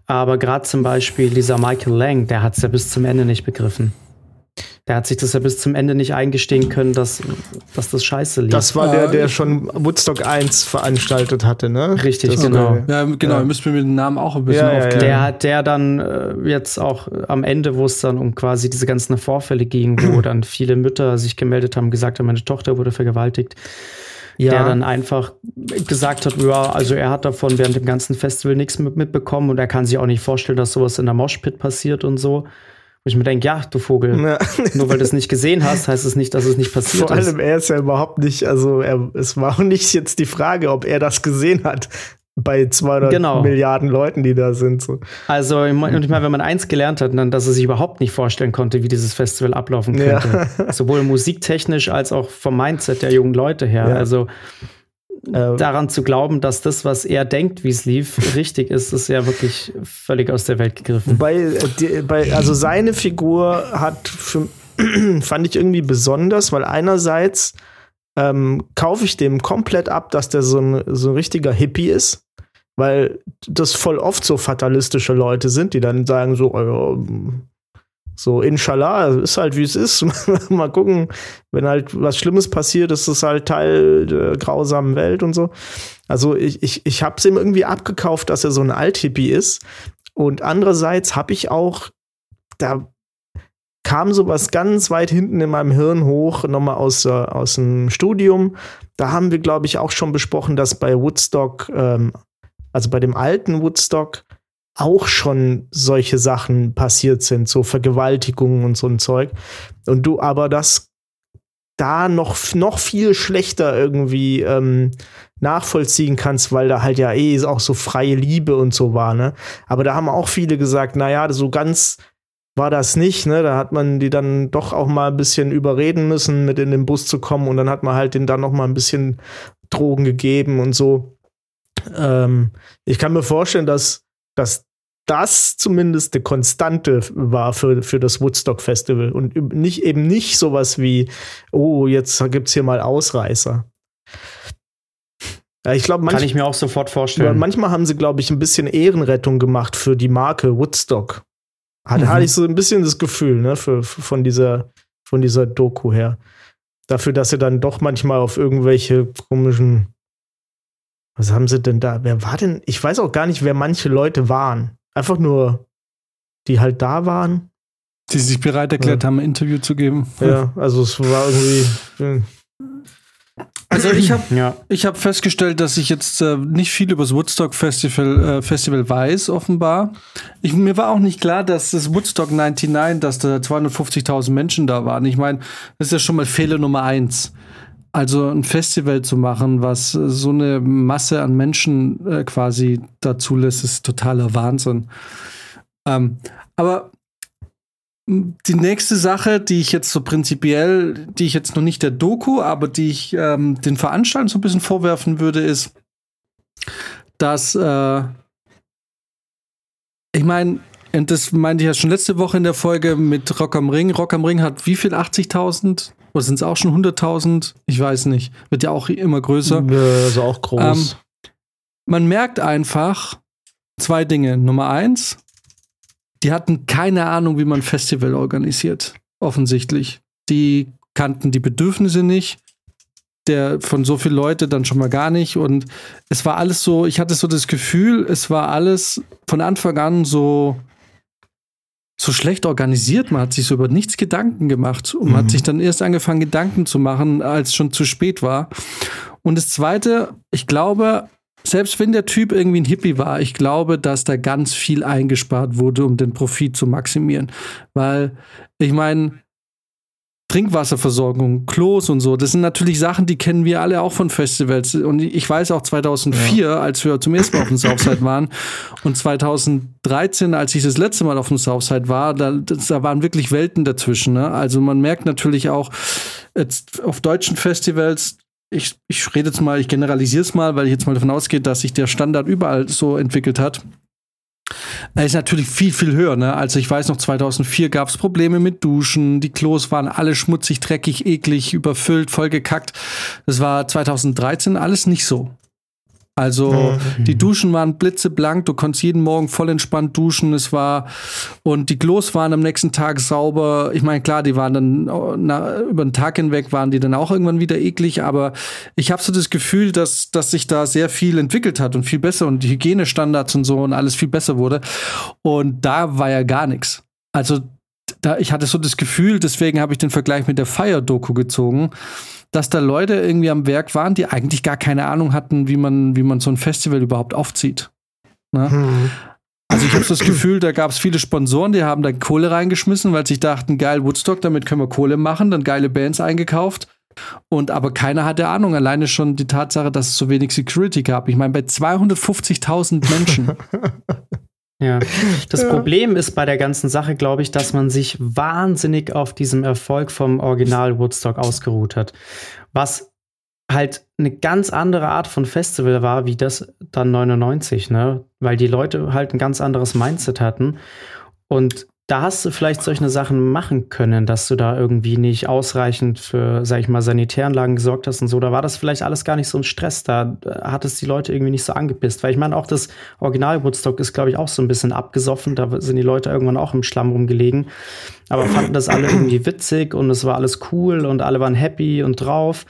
Aber gerade zum Beispiel dieser Michael Lang, der hat es ja bis zum Ende nicht begriffen. Der hat sich das ja bis zum Ende nicht eingestehen können, dass, dass das scheiße lief. Das war der, der schon Woodstock 1 veranstaltet hatte, ne? Richtig, das genau. Ja, genau, ja. müssen wir mit dem Namen auch ein bisschen ja, aufklären. Der hat der dann äh, jetzt auch am Ende, wo es dann um quasi diese ganzen Vorfälle ging, wo *clears throat* dann viele Mütter sich gemeldet haben, gesagt haben, meine Tochter wurde vergewaltigt. Ja. der dann einfach gesagt hat, ja, also er hat davon während dem ganzen Festival nichts mitbekommen und er kann sich auch nicht vorstellen, dass sowas in der Moshpit passiert und so. Wo ich mir denke, ja, du Vogel, ja. nur weil du es nicht gesehen hast, heißt es nicht, dass es nicht passiert Vor allem, ist. er ist ja überhaupt nicht, also er, es war auch nicht jetzt die Frage, ob er das gesehen hat bei 200 genau. Milliarden Leuten, die da sind. So. Also, und ich meine, wenn man eins gelernt hat, dann, dass er sich überhaupt nicht vorstellen konnte, wie dieses Festival ablaufen könnte. Ja. Sowohl musiktechnisch als auch vom Mindset der jungen Leute her. Ja. Also, äh, daran zu glauben, dass das, was er denkt, wie es lief, *laughs* richtig ist, ist ja wirklich völlig aus der Welt gegriffen. Bei, äh, bei, also seine Figur hat für, *clears throat* fand ich irgendwie besonders, weil einerseits ähm, kaufe ich dem komplett ab, dass der so ein, so ein richtiger Hippie ist, weil das voll oft so fatalistische Leute sind, die dann sagen so, oh, so, inshallah, ist halt wie es ist. *laughs* Mal gucken, wenn halt was Schlimmes passiert, ist es halt Teil der grausamen Welt und so. Also ich, ich, ich habe es ihm irgendwie abgekauft, dass er so ein Althippie ist. Und andererseits habe ich auch, da kam sowas ganz weit hinten in meinem Hirn hoch, nochmal aus, äh, aus dem Studium. Da haben wir, glaube ich, auch schon besprochen, dass bei Woodstock, ähm, also bei dem alten Woodstock, auch schon solche Sachen passiert sind, so Vergewaltigungen und so ein Zeug. Und du aber das da noch, noch viel schlechter irgendwie ähm, nachvollziehen kannst, weil da halt ja eh auch so freie Liebe und so war, ne? Aber da haben auch viele gesagt, naja, so ganz war das nicht, ne? Da hat man die dann doch auch mal ein bisschen überreden müssen, mit in den Bus zu kommen und dann hat man halt den dann noch mal ein bisschen Drogen gegeben und so. Ähm, ich kann mir vorstellen, dass dass das zumindest eine Konstante war für, für das Woodstock Festival und nicht eben nicht sowas wie, oh, jetzt gibt es hier mal Ausreißer. Ja, ich glaube, kann ich mir auch sofort vorstellen. Manchmal haben sie, glaube ich, ein bisschen Ehrenrettung gemacht für die Marke Woodstock. Hatte, mhm. hatte ich so ein bisschen das Gefühl, ne, für, für, von dieser, von dieser Doku her. Dafür, dass sie dann doch manchmal auf irgendwelche komischen was haben sie denn da? Wer war denn? Ich weiß auch gar nicht, wer manche Leute waren. Einfach nur, die halt da waren. Die sich bereit erklärt ja. haben, ein Interview zu geben. Ja, also es war irgendwie. Also ich habe ja. hab festgestellt, dass ich jetzt äh, nicht viel über das Woodstock Festival, äh, Festival weiß, offenbar. Ich, mir war auch nicht klar, dass das Woodstock 99, dass da 250.000 Menschen da waren. Ich meine, das ist ja schon mal Fehler Nummer eins. Also ein Festival zu machen, was so eine Masse an Menschen äh, quasi dazu lässt, ist totaler Wahnsinn. Ähm, aber die nächste Sache, die ich jetzt so prinzipiell, die ich jetzt noch nicht der Doku, aber die ich ähm, den Veranstaltern so ein bisschen vorwerfen würde, ist, dass äh, ich meine, und das meinte ich ja schon letzte Woche in der Folge mit Rock am Ring. Rock am Ring hat wie viel? 80.000? Oder sind es auch schon 100.000? Ich weiß nicht. Wird ja auch immer größer. Also auch groß. Ähm, man merkt einfach zwei Dinge. Nummer eins, die hatten keine Ahnung, wie man Festival organisiert. Offensichtlich. Die kannten die Bedürfnisse nicht. Der von so vielen Leuten dann schon mal gar nicht. Und es war alles so, ich hatte so das Gefühl, es war alles von Anfang an so so schlecht organisiert. Man hat sich so über nichts Gedanken gemacht und man hat mhm. sich dann erst angefangen, Gedanken zu machen, als schon zu spät war. Und das Zweite, ich glaube, selbst wenn der Typ irgendwie ein Hippie war, ich glaube, dass da ganz viel eingespart wurde, um den Profit zu maximieren. Weil, ich meine, Trinkwasserversorgung, Klos und so, das sind natürlich Sachen, die kennen wir alle auch von Festivals. Und ich weiß auch 2004, ja. als wir zum ersten Mal auf dem Southside waren *laughs* und 2013, als ich das letzte Mal auf dem Southside war, da, da waren wirklich Welten dazwischen. Ne? Also man merkt natürlich auch jetzt auf deutschen Festivals, ich, ich rede jetzt mal, ich generalisiere es mal, weil ich jetzt mal davon ausgehe, dass sich der Standard überall so entwickelt hat. Er ist natürlich viel, viel höher. Ne? Also ich weiß noch, 2004 gab es Probleme mit Duschen. Die Klos waren alle schmutzig, dreckig, eklig, überfüllt, vollgekackt. Das war 2013 alles nicht so. Also mhm. die Duschen waren blitzeblank, du konntest jeden Morgen voll entspannt duschen. Es war und die Klos waren am nächsten Tag sauber. Ich meine, klar, die waren dann na, über den Tag hinweg waren die dann auch irgendwann wieder eklig, aber ich habe so das Gefühl, dass, dass sich da sehr viel entwickelt hat und viel besser und die Hygienestandards und so und alles viel besser wurde. Und da war ja gar nichts. Also da, ich hatte so das Gefühl, deswegen habe ich den Vergleich mit der Fire-Doku gezogen dass da Leute irgendwie am Werk waren, die eigentlich gar keine Ahnung hatten, wie man, wie man so ein Festival überhaupt aufzieht. Ne? Hm. Also ich habe das Gefühl, da gab es viele Sponsoren, die haben da Kohle reingeschmissen, weil sie dachten, geil, Woodstock, damit können wir Kohle machen, dann geile Bands eingekauft. Und aber keiner hatte Ahnung, alleine schon die Tatsache, dass es so wenig Security gab. Ich meine, bei 250.000 Menschen. *laughs* Ja, *laughs* das ja. Problem ist bei der ganzen Sache, glaube ich, dass man sich wahnsinnig auf diesem Erfolg vom Original Woodstock ausgeruht hat. Was halt eine ganz andere Art von Festival war, wie das dann 99, ne? Weil die Leute halt ein ganz anderes Mindset hatten. Und da hast du vielleicht solche Sachen machen können, dass du da irgendwie nicht ausreichend für, sag ich mal, Sanitäranlagen gesorgt hast und so. Da war das vielleicht alles gar nicht so ein Stress. Da hat es die Leute irgendwie nicht so angepisst. Weil ich meine, auch das Original Woodstock ist, glaube ich, auch so ein bisschen abgesoffen. Da sind die Leute irgendwann auch im Schlamm rumgelegen. Aber fanden das alle irgendwie witzig und es war alles cool und alle waren happy und drauf.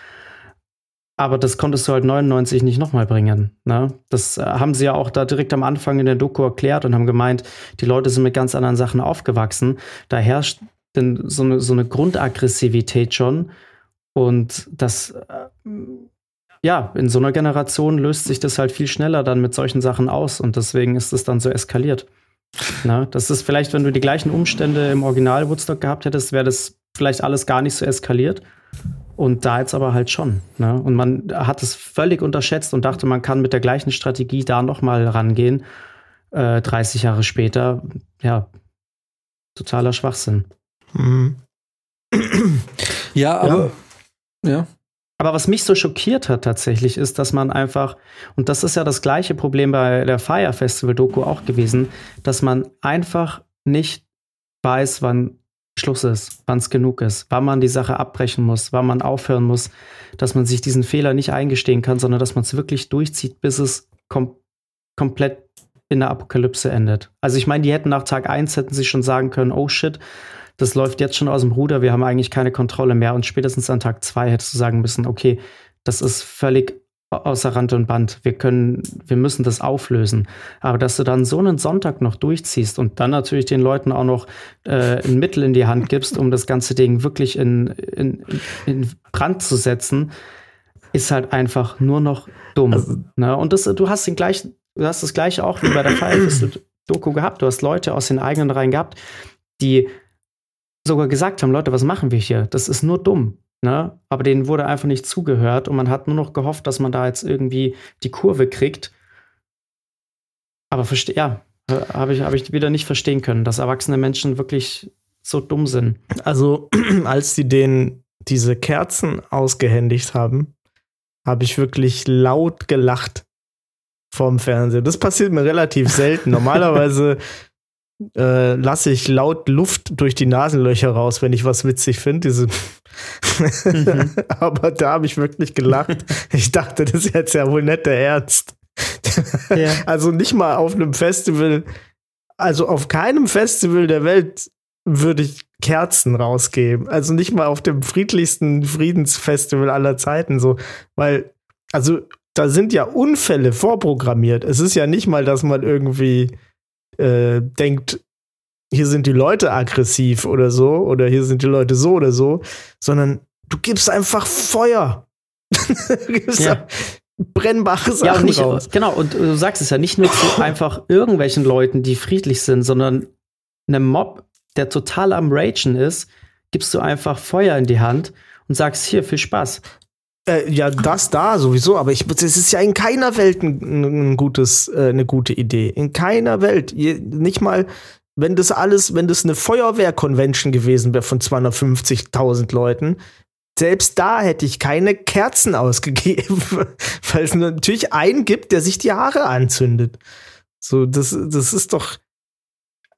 Aber das konntest du halt 99 nicht nochmal bringen. Ne? Das äh, haben sie ja auch da direkt am Anfang in der Doku erklärt und haben gemeint, die Leute sind mit ganz anderen Sachen aufgewachsen. Da herrscht denn so eine, so eine Grundaggressivität schon. Und das, äh, ja, in so einer Generation löst sich das halt viel schneller dann mit solchen Sachen aus. Und deswegen ist es dann so eskaliert. Na, das ist vielleicht, wenn du die gleichen Umstände im Original Woodstock gehabt hättest, wäre das vielleicht alles gar nicht so eskaliert. Und da jetzt aber halt schon. Ne? Und man hat es völlig unterschätzt und dachte, man kann mit der gleichen Strategie da nochmal rangehen. Äh, 30 Jahre später, ja, totaler Schwachsinn. Mhm. Ja, aber. Ja. ja. Aber was mich so schockiert hat tatsächlich, ist, dass man einfach, und das ist ja das gleiche Problem bei der Fire Festival Doku auch gewesen, dass man einfach nicht weiß, wann Schluss ist, wann es genug ist, wann man die Sache abbrechen muss, wann man aufhören muss, dass man sich diesen Fehler nicht eingestehen kann, sondern dass man es wirklich durchzieht, bis es kom komplett in der Apokalypse endet. Also ich meine, die hätten nach Tag 1 hätten sie schon sagen können, oh shit, das läuft jetzt schon aus dem Ruder, wir haben eigentlich keine Kontrolle mehr und spätestens an Tag 2 hättest du sagen müssen, okay, das ist völlig außer Rand und Band. Wir können, wir müssen das auflösen. Aber dass du dann so einen Sonntag noch durchziehst und dann natürlich den Leuten auch noch äh, ein Mittel in die Hand gibst, um das ganze Ding wirklich in, in, in Brand zu setzen, ist halt einfach nur noch dumm. Also, ne? Und das, du hast den gleichen, du hast das gleiche auch wie bei der Fire-Doku gehabt. Du hast Leute aus den eigenen Reihen gehabt, die sogar gesagt haben, Leute, was machen wir hier? Das ist nur dumm. Ne? Aber denen wurde einfach nicht zugehört und man hat nur noch gehofft, dass man da jetzt irgendwie die Kurve kriegt. Aber verstehe, ja, habe ich, hab ich wieder nicht verstehen können, dass erwachsene Menschen wirklich so dumm sind. Also, *clears throat* als die den diese Kerzen ausgehändigt haben, habe ich wirklich laut gelacht vorm Fernseher. Das passiert mir relativ *laughs* selten. Normalerweise äh, lasse ich laut Luft durch die Nasenlöcher raus, wenn ich was witzig finde. Diese mhm. *laughs* Aber da habe ich wirklich gelacht. Ich dachte, das ist jetzt ja wohl nicht der Ernst. ja. *laughs* Also nicht mal auf einem Festival, also auf keinem Festival der Welt würde ich Kerzen rausgeben. Also nicht mal auf dem friedlichsten Friedensfestival aller Zeiten so, weil also da sind ja Unfälle vorprogrammiert. Es ist ja nicht mal, dass man irgendwie äh, denkt, hier sind die Leute aggressiv oder so, oder hier sind die Leute so oder so, sondern du gibst einfach Feuer. *laughs* du gibst ja. brennbare Sachen ja, nicht, raus. Genau, und du sagst es ja nicht nur zu *laughs* einfach irgendwelchen Leuten, die friedlich sind, sondern einem Mob, der total am Ragen ist, gibst du einfach Feuer in die Hand und sagst, hier, viel Spaß. Äh, ja, das da sowieso, aber ich, es ist ja in keiner Welt ein, ein gutes, äh, eine gute Idee. In keiner Welt. Je, nicht mal, wenn das alles, wenn das eine Feuerwehr-Convention gewesen wäre von 250.000 Leuten, selbst da hätte ich keine Kerzen ausgegeben, *laughs* weil es natürlich einen gibt, der sich die Haare anzündet. So, das, das ist doch,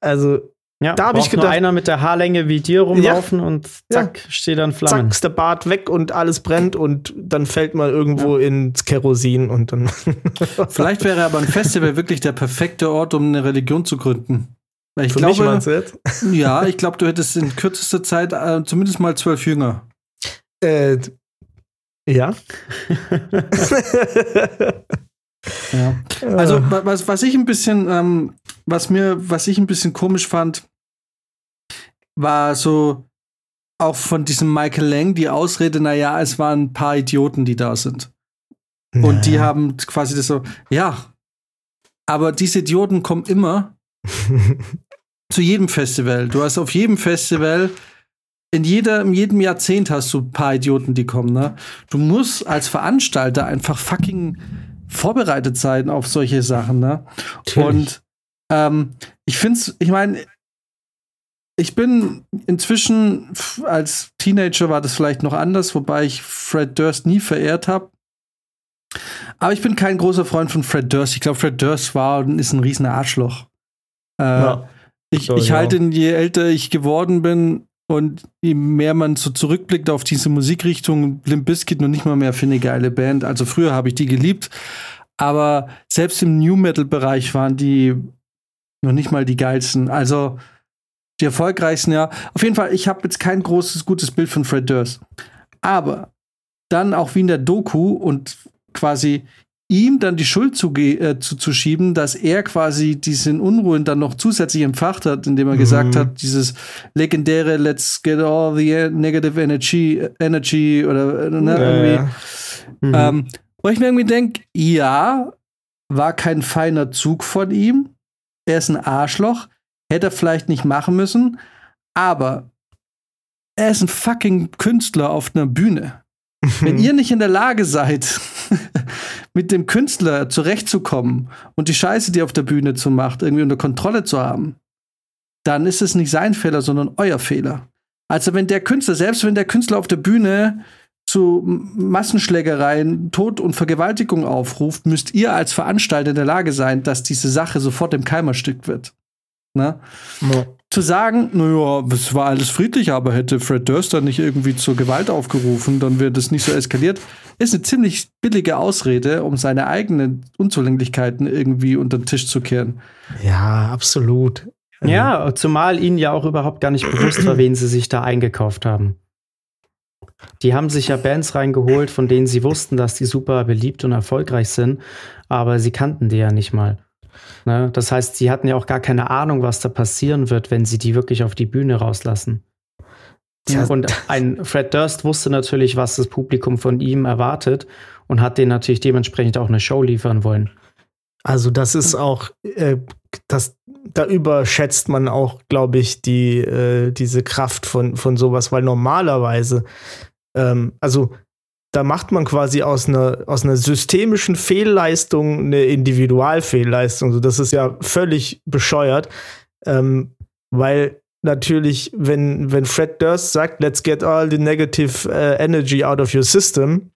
also, ja, da habe ich gedacht, nur einer mit der Haarlänge wie dir rumlaufen ja, und zack, ja. steht dann Flammen. Zack, ist der Bart weg und alles brennt und dann fällt man irgendwo ja. ins Kerosin und dann. Vielleicht wäre aber ein Festival wirklich der perfekte Ort, um eine Religion zu gründen. Ich Für glaube, mich meinst du jetzt? Ja, ich glaube, du hättest in kürzester Zeit äh, zumindest mal zwölf Jünger. Äh, ja. *laughs* ja. Also was, was ich ein bisschen, ähm, was mir, was ich ein bisschen komisch fand, war so auch von diesem Michael Lang die Ausrede, naja, es waren ein paar Idioten, die da sind. Und die haben quasi das so, ja, aber diese Idioten kommen immer zu jedem Festival. Du hast auf jedem Festival, in, jeder, in jedem Jahrzehnt hast du ein paar Idioten, die kommen. Ne? Du musst als Veranstalter einfach fucking vorbereitet sein auf solche Sachen. Ne? Und ähm, ich finde es, ich meine, ich bin inzwischen, als Teenager war das vielleicht noch anders, wobei ich Fred Durst nie verehrt habe. Aber ich bin kein großer Freund von Fred Durst. Ich glaube, Fred Durst war und ist ein riesen Arschloch. Äh, ja, ich, ich halte ihn, je älter ich geworden bin und je mehr man so zurückblickt auf diese Musikrichtung, Limp Bizkit noch nicht mal mehr für eine geile Band. Also früher habe ich die geliebt, aber selbst im New Metal Bereich waren die noch nicht mal die geilsten. Also die erfolgreichsten, ja. Auf jeden Fall, ich habe jetzt kein großes, gutes Bild von Fred Durst. Aber dann auch wie in der Doku und quasi ihm dann die Schuld zu, äh, zu, zu, schieben, dass er quasi diesen Unruhen dann noch zusätzlich empfacht hat, indem er mhm. gesagt hat, dieses legendäre Let's get all the negative energy, energy oder ne, ja, irgendwie. Ja. Mhm. Ähm, wo ich mir irgendwie denke, ja, war kein feiner Zug von ihm. Er ist ein Arschloch. Hätte er vielleicht nicht machen müssen. Aber er ist ein fucking Künstler auf einer Bühne. Wenn *laughs* ihr nicht in der Lage seid, *laughs* mit dem Künstler zurechtzukommen und die Scheiße, die er auf der Bühne zu macht, irgendwie unter Kontrolle zu haben, dann ist es nicht sein Fehler, sondern euer Fehler. Also wenn der Künstler, selbst wenn der Künstler auf der Bühne zu Massenschlägereien, Tod und Vergewaltigung aufruft, müsst ihr als Veranstalter in der Lage sein, dass diese Sache sofort im Keim erstickt wird. Ne? Ja. Zu sagen, naja, es war alles friedlich, aber hätte Fred Durst dann nicht irgendwie zur Gewalt aufgerufen, dann wäre das nicht so eskaliert, ist eine ziemlich billige Ausrede, um seine eigenen Unzulänglichkeiten irgendwie unter den Tisch zu kehren. Ja, absolut. Ja, zumal ihnen ja auch überhaupt gar nicht bewusst war, wen sie sich da eingekauft haben. Die haben sich ja Bands reingeholt, von denen sie wussten, dass die super beliebt und erfolgreich sind, aber sie kannten die ja nicht mal. Ne? Das heißt, sie hatten ja auch gar keine Ahnung, was da passieren wird, wenn sie die wirklich auf die Bühne rauslassen. Tja. Und ein Fred Durst wusste natürlich, was das Publikum von ihm erwartet und hat denen natürlich dementsprechend auch eine Show liefern wollen. Also das ist auch, äh, das, da überschätzt man auch, glaube ich, die, äh, diese Kraft von, von sowas, weil normalerweise, ähm, also da macht man quasi aus einer, aus einer systemischen Fehlleistung eine Individualfehlleistung. Das ist ja völlig bescheuert, ähm, weil natürlich, wenn, wenn Fred Durst sagt, let's get all the negative uh, energy out of your system,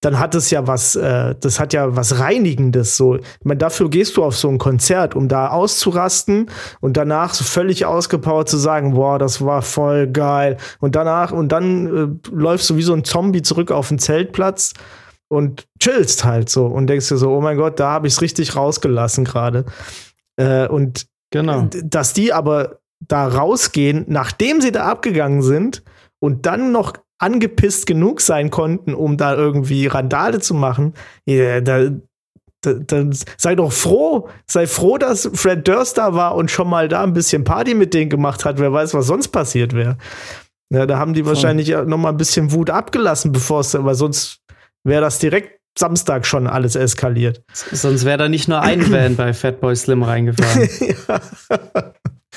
dann hat es ja was, äh, das hat ja was Reinigendes. So, ich meine, dafür gehst du auf so ein Konzert, um da auszurasten und danach so völlig ausgepowert zu sagen, boah, das war voll geil. Und danach, und dann äh, läufst du wie so ein Zombie zurück auf den Zeltplatz und chillst halt so und denkst dir so, oh mein Gott, da habe ich es richtig rausgelassen gerade. Äh, und genau. dass die aber da rausgehen, nachdem sie da abgegangen sind und dann noch angepisst genug sein konnten, um da irgendwie Randale zu machen, ja, da, da, dann sei doch froh, sei froh, dass Fred Durst da war und schon mal da ein bisschen Party mit denen gemacht hat. Wer weiß, was sonst passiert wäre. Ja, da haben die wahrscheinlich noch mal ein bisschen Wut abgelassen, bevor es, weil sonst wäre das direkt Samstag schon alles eskaliert. Sonst wäre da nicht nur ein *clears throat* Van bei Fatboy Slim reingefahren. *laughs* ja.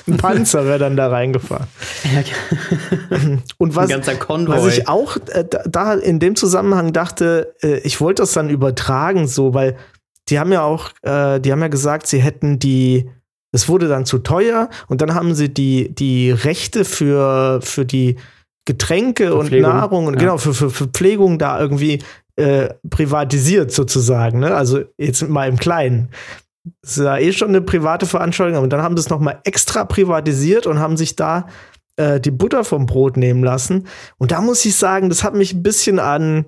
Ein Panzer wäre dann da reingefahren. *laughs* Und was, was ich auch äh, da in dem Zusammenhang dachte, äh, ich wollte das dann übertragen, so, weil die haben ja auch, äh, die haben ja gesagt, sie hätten die, es wurde dann zu teuer und dann haben sie die, die Rechte für, für die Getränke und Nahrung und ja. genau, für, für Verpflegung da irgendwie äh, privatisiert sozusagen, ne? Also jetzt mal im Kleinen. Ist ja eh schon eine private Veranstaltung, aber dann haben sie es nochmal extra privatisiert und haben sich da äh, die Butter vom Brot nehmen lassen. Und da muss ich sagen, das hat mich ein bisschen an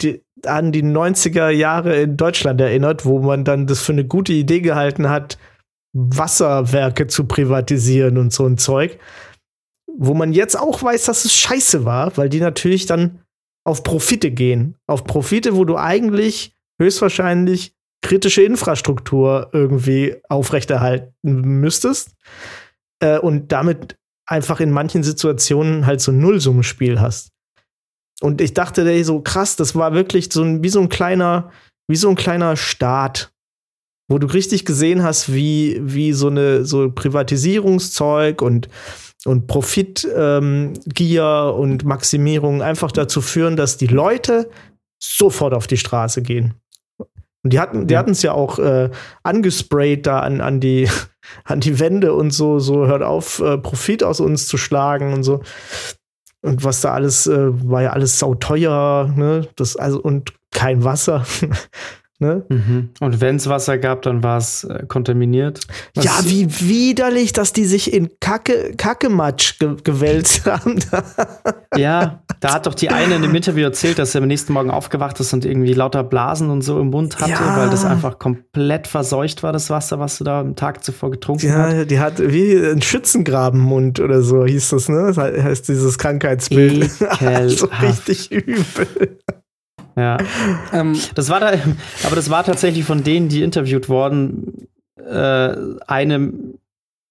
die, an die 90er Jahre in Deutschland erinnert, wo man dann das für eine gute Idee gehalten hat, Wasserwerke zu privatisieren und so ein Zeug. Wo man jetzt auch weiß, dass es scheiße war, weil die natürlich dann auf Profite gehen. Auf Profite, wo du eigentlich höchstwahrscheinlich kritische Infrastruktur irgendwie aufrechterhalten müsstest äh, und damit einfach in manchen Situationen halt so ein Nullsummenspiel hast. Und ich dachte, ey, so krass, das war wirklich so ein, wie so ein kleiner, wie so ein kleiner Staat, wo du richtig gesehen hast, wie, wie so eine so Privatisierungszeug und, und Profitgier ähm, und Maximierung einfach dazu führen, dass die Leute sofort auf die Straße gehen. Und die hatten, die ja. hatten es ja auch äh, angesprayt da an, an, die, *laughs* an die Wände und so, so hört auf, äh, Profit aus uns zu schlagen und so. Und was da alles, äh, war ja alles sauteuer, ne? Das, also, und kein Wasser. *laughs* Ne? Mhm. Und wenn es Wasser gab, dann war es äh, kontaminiert. Was ja, wie widerlich, dass die sich in Kacke, Kackematsch ge gewälzt *laughs* haben. ja, da hat doch die eine in dem Interview erzählt, dass er am nächsten Morgen aufgewacht ist und irgendwie lauter Blasen und so im Mund hatte, ja. weil das einfach komplett verseucht war, das Wasser, was du da am Tag zuvor getrunken ja, hast. Ja, die hat wie ein Schützengrabenmund oder so hieß das, ne? Das heißt dieses Krankheitsbild. *laughs* so richtig übel. Ja. ähm, das war da, aber das war tatsächlich von denen, die interviewt wurden, äh, eine,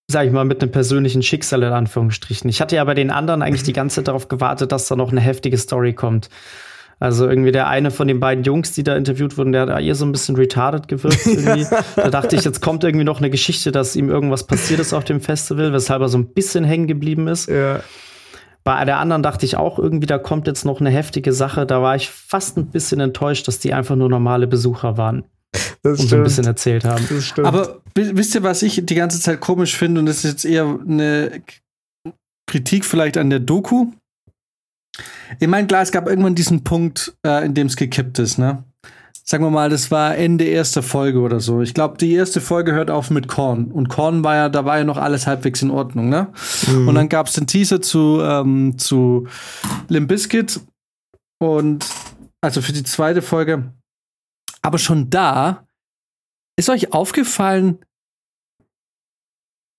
sag ich mal, mit einem persönlichen Schicksal in Anführungsstrichen. Ich hatte ja bei den anderen eigentlich die ganze Zeit darauf gewartet, dass da noch eine heftige Story kommt. Also irgendwie der eine von den beiden Jungs, die da interviewt wurden, der hat eher so ein bisschen retarded gewirkt *laughs* irgendwie. da dachte ich, jetzt kommt irgendwie noch eine Geschichte, dass ihm irgendwas passiert ist auf dem Festival, weshalb er so ein bisschen hängen geblieben ist. Ja. Bei der anderen dachte ich auch irgendwie, da kommt jetzt noch eine heftige Sache. Da war ich fast ein bisschen enttäuscht, dass die einfach nur normale Besucher waren. Das und so ein bisschen erzählt haben. Aber wisst ihr, was ich die ganze Zeit komisch finde? Und das ist jetzt eher eine Kritik vielleicht an der Doku. Ich meine, klar, es gab irgendwann diesen Punkt, äh, in dem es gekippt ist, ne? Sagen wir mal, das war Ende erster Folge oder so. Ich glaube, die erste Folge hört auf mit Korn. Und Korn war ja, da war ja noch alles halbwegs in Ordnung, ne? Mhm. Und dann gab es den Teaser zu, ähm, zu Limp Bizkit. Und also für die zweite Folge. Aber schon da ist euch aufgefallen,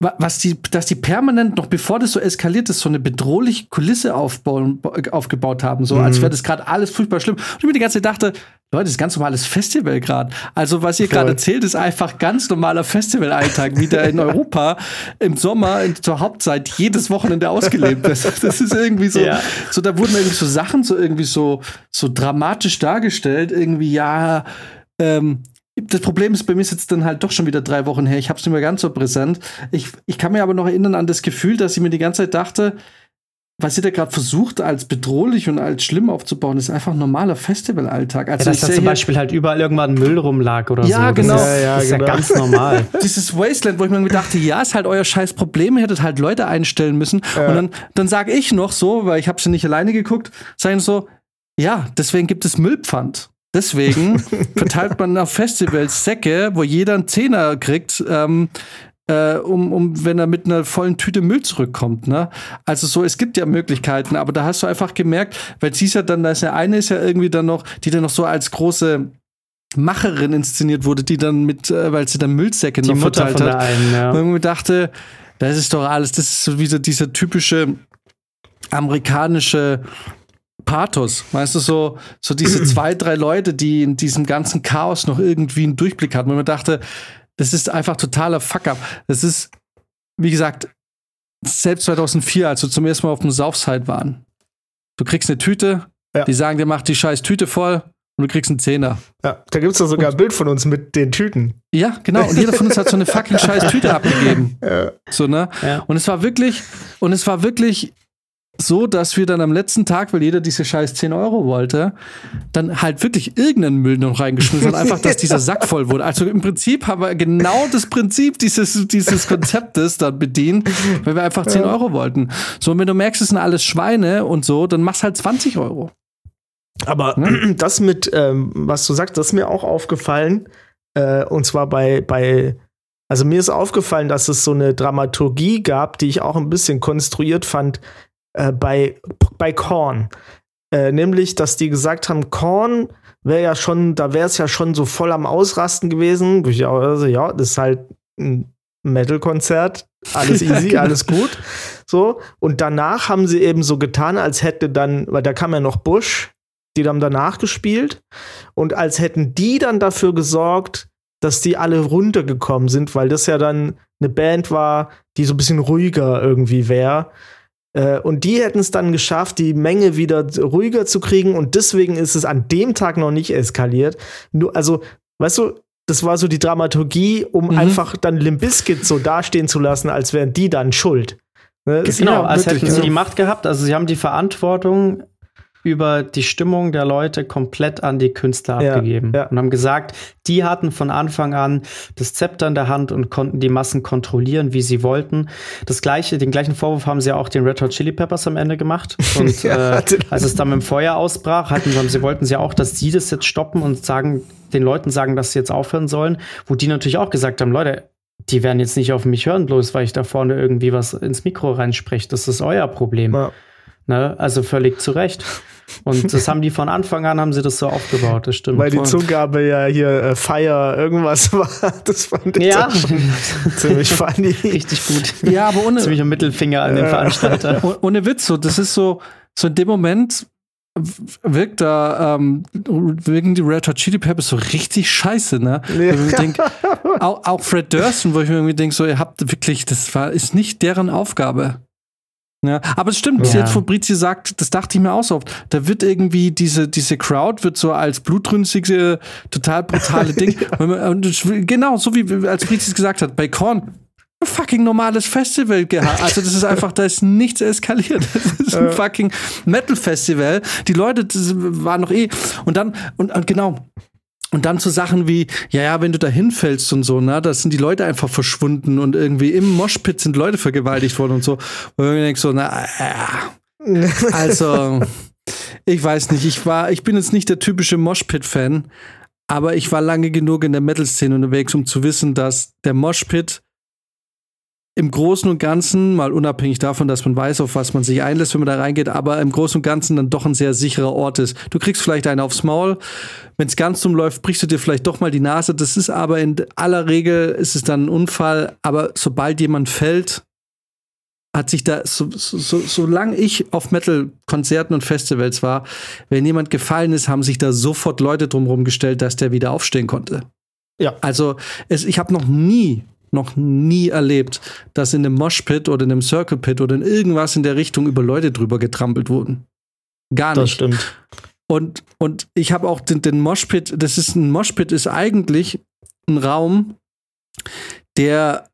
was die, dass die permanent noch bevor das so eskaliert ist, so eine bedrohliche Kulisse aufbauen, aufgebaut haben, so mhm. als wäre das gerade alles furchtbar schlimm. Und ich mir die ganze Zeit dachte, Leute, das ist ganz normales Festival gerade. Also was ihr gerade erzählt, ist einfach ganz normaler Festivalalltag, wie der in *laughs* Europa im Sommer in, zur Hauptzeit jedes Wochenende ausgelebt ist. *laughs* Das ist irgendwie so, ja. so da wurden irgendwie so Sachen so irgendwie so so dramatisch dargestellt, irgendwie ja. Ähm, das Problem ist, bei mir ist jetzt dann halt doch schon wieder drei Wochen her. Ich habe es nicht mehr ganz so präsent. Ich, ich kann mir aber noch erinnern an das Gefühl, dass ich mir die ganze Zeit dachte, was ihr da gerade versucht, als bedrohlich und als schlimm aufzubauen, ist einfach ein normaler Festivalalltag. Also ja, dass da zum Beispiel halt überall irgendwann Müll rumlag oder ja, so. Genau. Das ist, ja, das ist genau. ja ganz normal. *laughs* Dieses Wasteland, wo ich mir dachte, ja, ist halt euer scheiß Problem, ihr hättet halt Leute einstellen müssen. Ja. Und dann, dann sage ich noch so, weil ich habe schon nicht alleine geguckt, sagen so, ja, deswegen gibt es Müllpfand. Deswegen *laughs* verteilt man auf Festivals Säcke, wo jeder einen Zehner kriegt, ähm, äh, um, um, wenn er mit einer vollen Tüte Müll zurückkommt. Ne? Also so, es gibt ja Möglichkeiten, aber da hast du einfach gemerkt, weil sie ist ja dann, da ist ja eine ist ja irgendwie dann noch, die dann noch so als große Macherin inszeniert wurde, die dann mit, äh, weil sie dann Müllsäcke die noch Mutter verteilt von hat. einen, ja. Und ich dachte, das ist doch alles, das ist so wieder dieser typische amerikanische Pathos, weißt du, so, so diese *clears throat* zwei, drei Leute, die in diesem ganzen Chaos noch irgendwie einen Durchblick hatten. Und man dachte, das ist einfach totaler Fuck-up. Das ist, wie gesagt, selbst 2004, als wir zum ersten Mal auf dem Southside waren. Du kriegst eine Tüte, ja. die sagen dir, mach die scheiß Tüte voll und du kriegst einen Zehner. Ja, da gibt es doch sogar und, ein Bild von uns mit den Tüten. Ja, genau. Und jeder von uns hat so eine fucking *laughs* scheiß Tüte abgegeben. Ja. So, ne? Ja. Und es war wirklich, und es war wirklich so, dass wir dann am letzten Tag, weil jeder diese scheiß 10 Euro wollte, dann halt wirklich irgendeinen Müll noch reingeschmissen hat, einfach, dass *laughs* dieser Sack voll wurde. Also im Prinzip haben wir genau das Prinzip dieses, dieses Konzeptes dann bedient, weil wir einfach 10 Euro wollten. So, und wenn du merkst, es sind alles Schweine und so, dann machst halt 20 Euro. Aber ne? *clears throat* das mit, ähm, was du sagst, das ist mir auch aufgefallen. Äh, und zwar bei, bei, also mir ist aufgefallen, dass es so eine Dramaturgie gab, die ich auch ein bisschen konstruiert fand, äh, bei, bei Korn. Äh, nämlich, dass die gesagt haben, Korn wäre ja schon, da wäre es ja schon so voll am Ausrasten gewesen. Ich also, ja, das ist halt ein Metal-Konzert, alles *laughs* easy, genau. alles gut. So. Und danach haben sie eben so getan, als hätte dann, weil da kam ja noch Bush, die haben danach gespielt. Und als hätten die dann dafür gesorgt, dass die alle runtergekommen sind, weil das ja dann eine Band war, die so ein bisschen ruhiger irgendwie wäre. Äh, und die hätten es dann geschafft, die Menge wieder ruhiger zu kriegen. Und deswegen ist es an dem Tag noch nicht eskaliert. Nur, also, weißt du, das war so die Dramaturgie, um Mhm. einfach dann Limbiskit so dastehen zu lassen, als wären die dann schuld. Ne? Genau, Ja, als wirklich, hätten sie ja. die Macht gehabt. Also sie haben die Verantwortung über die Stimmung der Leute komplett an die Künstler Ja, abgegeben ja. und haben gesagt, die hatten von Anfang an das Zepter in der Hand und konnten die Massen kontrollieren, wie sie wollten. Das gleiche, den gleichen Vorwurf haben sie auch den Red Hot Chili Peppers am Ende gemacht. *laughs* Und Ja, äh, als es dann mit dem Feuer ausbrach, hatten sie wollten sie auch, dass sie das jetzt stoppen und sagen, den Leuten sagen, dass sie jetzt aufhören sollen, wo die natürlich auch gesagt haben, Leute, die werden jetzt nicht auf mich hören, bloß weil ich da vorne irgendwie was ins Mikro reinspreche. Das ist euer Problem. Ja. Ne? Also völlig zu Recht. Und das haben die von Anfang an, haben sie das so aufgebaut, das stimmt. Weil die Zugabe ja hier äh, Fire irgendwas *laughs* war. Das fand ich ja, ziemlich funny. richtig gut. Ja, aber ohne, Ziemlicher Mittelfinger an den Veranstalter. *laughs* Oh- ohne Witz, so, das ist so, so in dem Moment wirkt da, ähm, wirken die Red Hot Chili Peppers so richtig scheiße, ne? *laughs* Ja. Denk, auch, auch Fred Durst, wo ich mir irgendwie denke, so, ihr habt wirklich, das war, ist nicht deren Aufgabe. Ja, aber es stimmt, Ja. jetzt Fabrizi sagt, das dachte ich mir auch so oft, da wird irgendwie diese, diese Crowd wird so als blutrünstige, total brutale *laughs* Ding. Und genau, so wie als Fabrizi es gesagt hat, bei Korn, ein fucking normales Festival gehabt. Also das ist einfach, da ist nichts eskaliert. Das ist ein fucking Metal-Festival. Die Leute das waren noch eh. Und dann, und, und genau. Und dann zu Sachen wie, ja, ja, wenn du da hinfällst und so, ne, da sind die Leute einfach verschwunden und irgendwie im Moshpit sind Leute vergewaltigt worden und so. Und ich denk so, na, äh, also, ich weiß nicht, ich war, ich bin jetzt nicht der typische Moshpit-Fan, aber ich war lange genug in der Metal-Szene unterwegs, um zu wissen, dass der Moshpit im Großen und Ganzen, mal unabhängig davon, dass man weiß, auf was man sich einlässt, wenn man da reingeht, aber im Großen und Ganzen dann doch ein sehr sicherer Ort ist. Du kriegst vielleicht einen aufs Maul, wenn es ganz dumm läuft, brichst du dir vielleicht doch mal die Nase. Das ist aber in aller Regel ist es dann ein Unfall, aber sobald jemand fällt, hat sich da, so, so, so, solange ich auf Metal-Konzerten und Festivals war, wenn jemand gefallen ist, haben sich da sofort Leute drumherum gestellt, dass der wieder aufstehen konnte. Ja. Also es, ich habe noch nie, noch nie erlebt, dass in einem Moshpit oder in einem Circle Pit oder in irgendwas in der Richtung über Leute drüber getrampelt wurden. Gar Das nicht. stimmt. Und, und ich habe auch den, den Moshpit, das ist ein Moshpit ist eigentlich ein Raum, der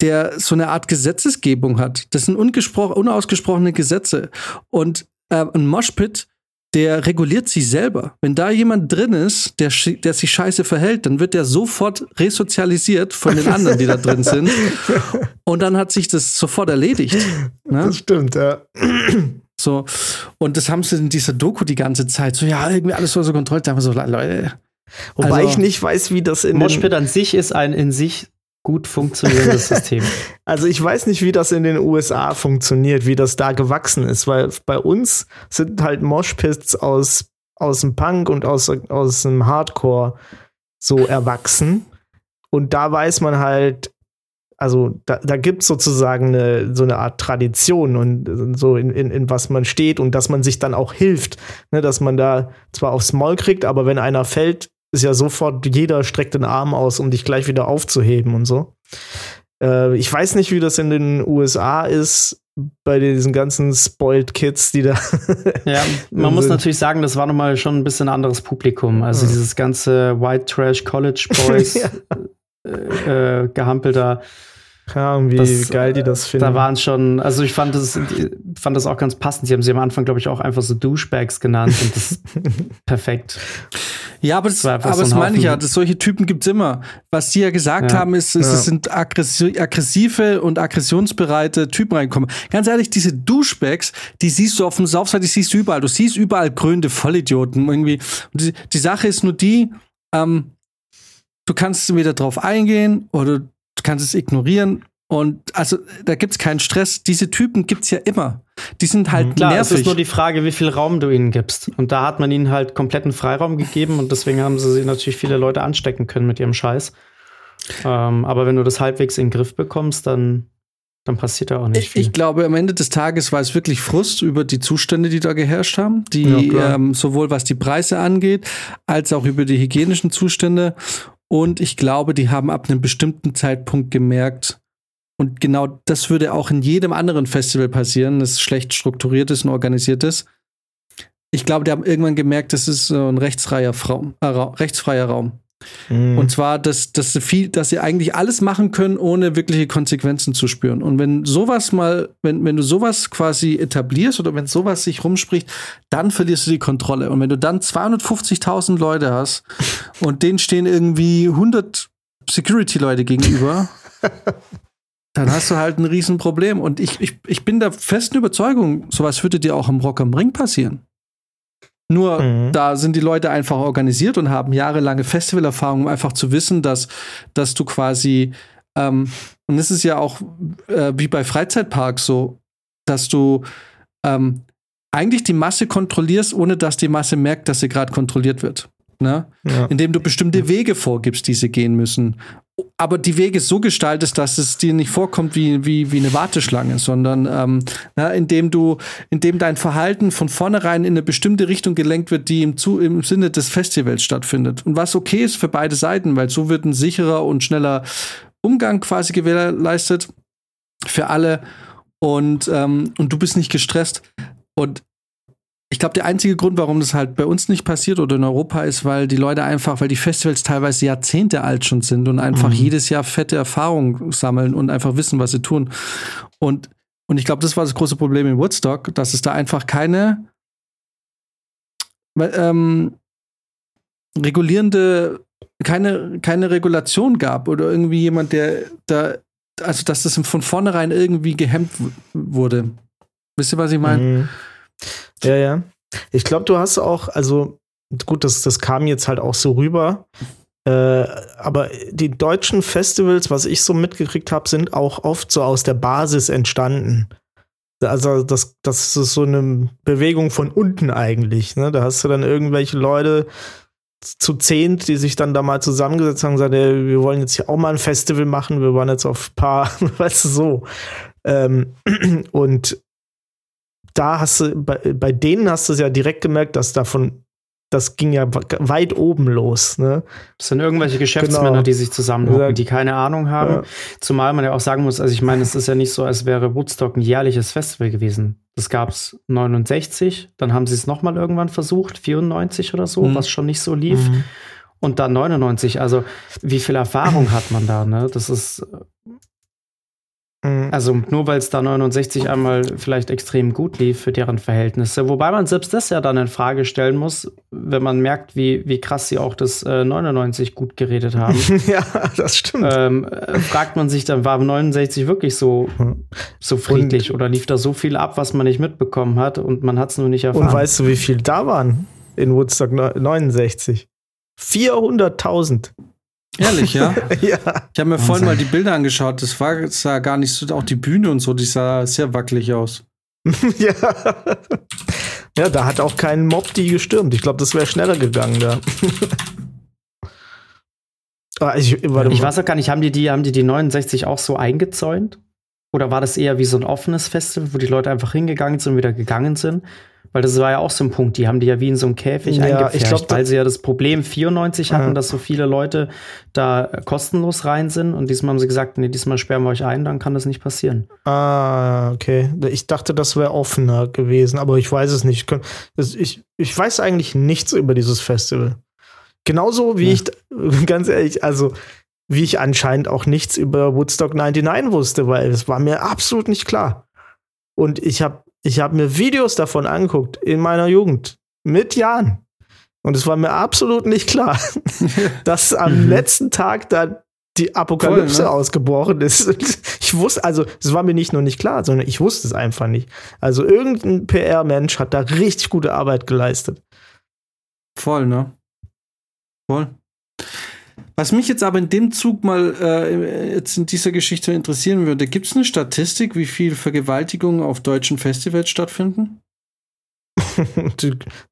der so eine Art Gesetzesgebung hat. Das sind unausgesprochene Gesetze. Und äh, ein Moshpit, der reguliert sich selber. Wenn da jemand drin ist, der, der sich scheiße verhält, dann wird der sofort resozialisiert von den anderen, die da drin sind. *laughs* Und dann hat sich das sofort erledigt. Ne? Das stimmt, ja. *clears throat* So, und das haben sie in dieser Doku die ganze Zeit. So, ja, irgendwie alles so, so kontrolliert. Da haben wir so, Leute. Wobei also, ich nicht weiß, wie das in. Moshpit an sich ist ein in sich gut funktionierendes *laughs* System. Also ich weiß nicht, wie das in den USA funktioniert, wie das da gewachsen ist, weil bei uns sind halt Moshpits aus, aus dem Punk und aus, aus dem Hardcore so erwachsen. Und da weiß man halt, also da, da gibt es sozusagen eine, so eine Art Tradition und so in, in, in was man steht und dass man sich dann auch hilft. Ne, dass man da zwar aufs Maul kriegt, aber wenn einer fällt, ist ja sofort, jeder streckt den Arm aus, um dich gleich wieder aufzuheben und so. Äh, ich weiß nicht, wie das in den USA ist, bei diesen ganzen Spoiled Kids, die da. *laughs* ja, man muss natürlich sagen, das war nochmal schon ein bisschen anderes Publikum. Also dieses ganze White Trash College Boys *laughs* ja. äh, äh, Gehampel da ja, wie das, geil die das finden. Da waren schon, also ich fand das, fand das auch ganz passend. Sie haben sie am Anfang, glaube ich, auch einfach so Douchebags genannt und das ist *laughs* perfekt. Ja, aber das, aber so das meine ich ja, dass solche Typen gibt es immer. Was die ja gesagt ja. haben, ist, ist ja. es sind aggressive und aggressionsbereite Typen reinkommen. Ganz ehrlich, diese Douchebags, die siehst du auf dem Saufseite, die siehst du überall. Du siehst überall gründe Vollidioten irgendwie. Die, die, Sache ist nur die, ähm, du kannst wieder drauf eingehen oder du kannst es ignorieren. Und also da gibt es keinen Stress. Diese Typen gibt es ja immer. Die sind halt mhm. Klar, nervig. Es ist nur die Frage, wie viel Raum du ihnen gibst. Und da hat man ihnen halt kompletten Freiraum gegeben und deswegen haben sie natürlich viele Leute anstecken können mit ihrem Scheiß. Ähm, aber wenn du das halbwegs in den Griff bekommst, dann, dann passiert da auch nicht ich, viel. Ich glaube, am Ende des Tages war es wirklich Frust über die Zustände, die da geherrscht haben, die ja, ähm, sowohl was die Preise angeht, als auch über die hygienischen Zustände. Und ich glaube, die haben ab einem bestimmten Zeitpunkt gemerkt, und genau das würde auch in jedem anderen Festival passieren, das schlecht strukturiert ist und organisiert ist. Ich glaube, die haben irgendwann gemerkt, das ist ein rechtsfreier, Raum, äh, rechtsfreier Raum. Mhm. Und zwar, dass, dass, sie viel, dass sie eigentlich alles machen können, ohne wirkliche Konsequenzen zu spüren. Und wenn sowas mal, wenn, wenn du sowas quasi etablierst oder wenn sowas sich rumspricht, dann verlierst du die Kontrolle. Und wenn du dann 250.000 Leute hast *laughs* und denen stehen irgendwie 100 Security-Leute gegenüber, *laughs* dann hast du halt ein Riesenproblem. Und ich, ich, ich bin der festen Überzeugung, sowas würde dir auch im Rock am Ring passieren. Nur mhm. da sind die Leute einfach organisiert und haben jahrelange Festivalerfahrung, um einfach zu wissen, dass, dass du quasi, ähm, und es ist ja auch äh, wie bei Freizeitparks so, dass du ähm, eigentlich die Masse kontrollierst, ohne dass die Masse merkt, dass sie gerade kontrolliert wird. Ne? Ja. Indem du bestimmte Wege vorgibst, die sie gehen müssen aber die Wege so gestaltest, dass es dir nicht vorkommt wie, wie, wie eine Warteschlange, sondern ähm, na, indem du, indem dein Verhalten von vornherein in eine bestimmte Richtung gelenkt wird, die im, zu, im Sinne des Festivals stattfindet. Und was okay ist für beide Seiten, weil so wird ein sicherer und schneller Umgang quasi gewährleistet für alle und, ähm, und du bist nicht gestresst. Und ich glaube, der einzige Grund, warum das halt bei uns nicht passiert oder in Europa ist, weil die Leute einfach, weil die Festivals teilweise Jahrzehnte alt schon sind und einfach mhm. jedes Jahr fette Erfahrungen sammeln und einfach wissen, was sie tun. Und, und ich glaube, das war das große Problem in Woodstock, dass es da einfach keine ähm, regulierende, keine, keine Regulation gab oder irgendwie jemand, der da, also dass das von vornherein irgendwie gehemmt wurde. Wisst ihr, was ich meine? Mhm. Ja, ja. Ich glaube, du hast auch, also gut, das, das kam jetzt halt auch so rüber. Äh, aber die deutschen Festivals, was ich so mitgekriegt habe, sind auch oft so aus der Basis entstanden. Also das, das ist so eine Bewegung von unten eigentlich. Ne? Da hast du dann irgendwelche Leute zu zehnt, die sich dann da mal zusammengesetzt haben und gesagt, ey, wir wollen jetzt hier auch mal ein Festival machen, wir waren jetzt auf paar, *laughs* weißt du, so. Ähm, *clears throat* und da hast du, bei, bei denen hast du es ja direkt gemerkt, dass davon, das ging ja weit oben los. Ne? Das sind irgendwelche Geschäftsmänner, genau. die sich zusammenhocken, die keine Ahnung haben. Ja. Zumal man ja auch sagen muss, also ich meine, es ist ja nicht so, als wäre Woodstock ein jährliches Festival gewesen. Das gab es 69, dann haben sie es nochmal irgendwann versucht, 94 oder so, mhm. was schon nicht so lief. Mhm. Und dann 99. Also wie viel Erfahrung hat man da? Ne? Das ist. Also nur weil es da 69 einmal vielleicht extrem gut lief für deren Verhältnisse. Wobei man selbst das ja dann in Frage stellen muss, wenn man merkt, wie, wie krass sie auch das äh, 99 gut geredet haben. *laughs* ja, das stimmt. Ähm, äh, fragt man sich dann, war 69 wirklich so, so friedlich und oder lief da so viel ab, was man nicht mitbekommen hat und man hat es nur nicht erfahren? Und weißt du, wie viel da waren in Woodstock 69? 400.000. Ehrlich, ja? *laughs* ja. Ich habe mir vorhin mal die Bilder angeschaut. Das war sah gar nicht so, auch die Bühne und so, die sah sehr wackelig aus. *laughs* ja. Ja, da hat auch kein Mob die gestürmt. Ich glaube, das wäre schneller gegangen da. *laughs* ah, ich, ich weiß auch gar nicht, haben die, die, haben die die 69 auch so eingezäunt? Oder war das eher wie so ein offenes Festival, wo die Leute einfach hingegangen sind und wieder gegangen sind? Weil das war ja auch so ein Punkt, die haben die ja wie in so einem Käfig ja, eingepfercht, glaub, weil sie ja das Problem 94 hatten, ja. dass so viele Leute da kostenlos rein sind und diesmal haben sie gesagt, nee, diesmal sperren wir euch ein, dann kann das nicht passieren. Ah, okay. Ich dachte, das wäre offener gewesen, aber ich weiß es nicht. Ich, ich weiß eigentlich nichts über dieses Festival. Genauso wie ja. ich, *laughs* ganz ehrlich, also wie ich anscheinend auch nichts über Woodstock 99 wusste, weil es war mir absolut nicht klar. Und ich habe ich habe mir Videos davon angeguckt in meiner Jugend mit Jahren. Und es war mir absolut nicht klar, *laughs* dass am mhm. letzten Tag da die Apokalypse Voll, ne? ausgebrochen ist. *laughs* Ich wusste, also es war mir nicht nur nicht klar, sondern ich wusste es einfach nicht. Also irgendein PR-Mensch hat da richtig gute Arbeit geleistet. Voll, ne? Voll. Was mich jetzt aber in dem Zug mal äh, jetzt in dieser Geschichte interessieren würde, gibt es eine Statistik, wie viel Vergewaltigungen auf deutschen Festivals stattfinden? *laughs*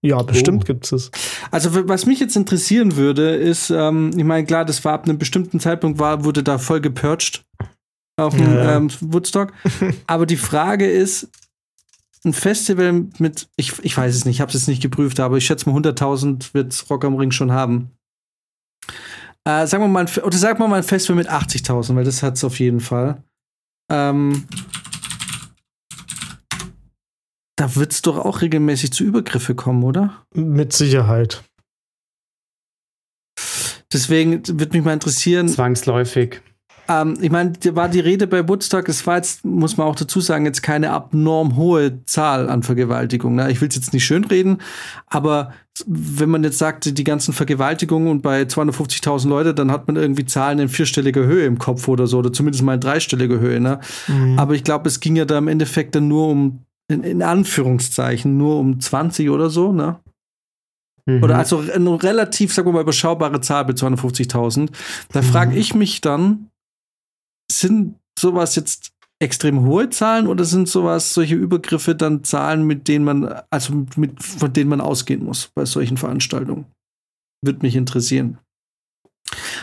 ja, bestimmt oh. gibt es. Also was mich jetzt interessieren würde, ist, ähm, ich meine, klar, das war ab einem bestimmten Zeitpunkt war, wurde da voll gepurcht auf dem ja. ähm, Woodstock. *laughs* aber die Frage ist, ein Festival mit, ich, ich weiß es nicht, ich habe es jetzt nicht geprüft, aber ich schätze mal 100.000 wird Rock am Ring schon haben. Äh, sagen wir mal, oder sagen wir mal ein Festival mit 80.000, weil das hat es auf jeden Fall. Ähm, da wird es doch auch regelmäßig zu Übergriffe kommen, oder? Mit Sicherheit. Deswegen würde mich mal interessieren. Zwangsläufig. Ähm, ich meine, da war die Rede bei Woodstock, es war jetzt, muss man auch dazu sagen, jetzt keine abnorm hohe Zahl an Vergewaltigungen. Ne? Ich will es jetzt nicht schönreden, aber wenn man jetzt sagt, die ganzen Vergewaltigungen und bei 250.000 Leute, dann hat man irgendwie Zahlen in vierstelliger Höhe im Kopf oder so, oder zumindest mal in dreistelliger Höhe. Ne? Mhm. Aber ich glaube, es ging ja da im Endeffekt dann nur um, in, in Anführungszeichen, nur um 20 oder so, ne? Mhm. Oder also eine relativ, sagen wir mal, überschaubare Zahl bei 250.000. Da mhm. frage ich mich dann, sind sowas jetzt extrem hohe Zahlen oder sind sowas, solche Übergriffe dann Zahlen, mit denen man, also mit, von denen man ausgehen muss bei solchen Veranstaltungen? Würde mich interessieren.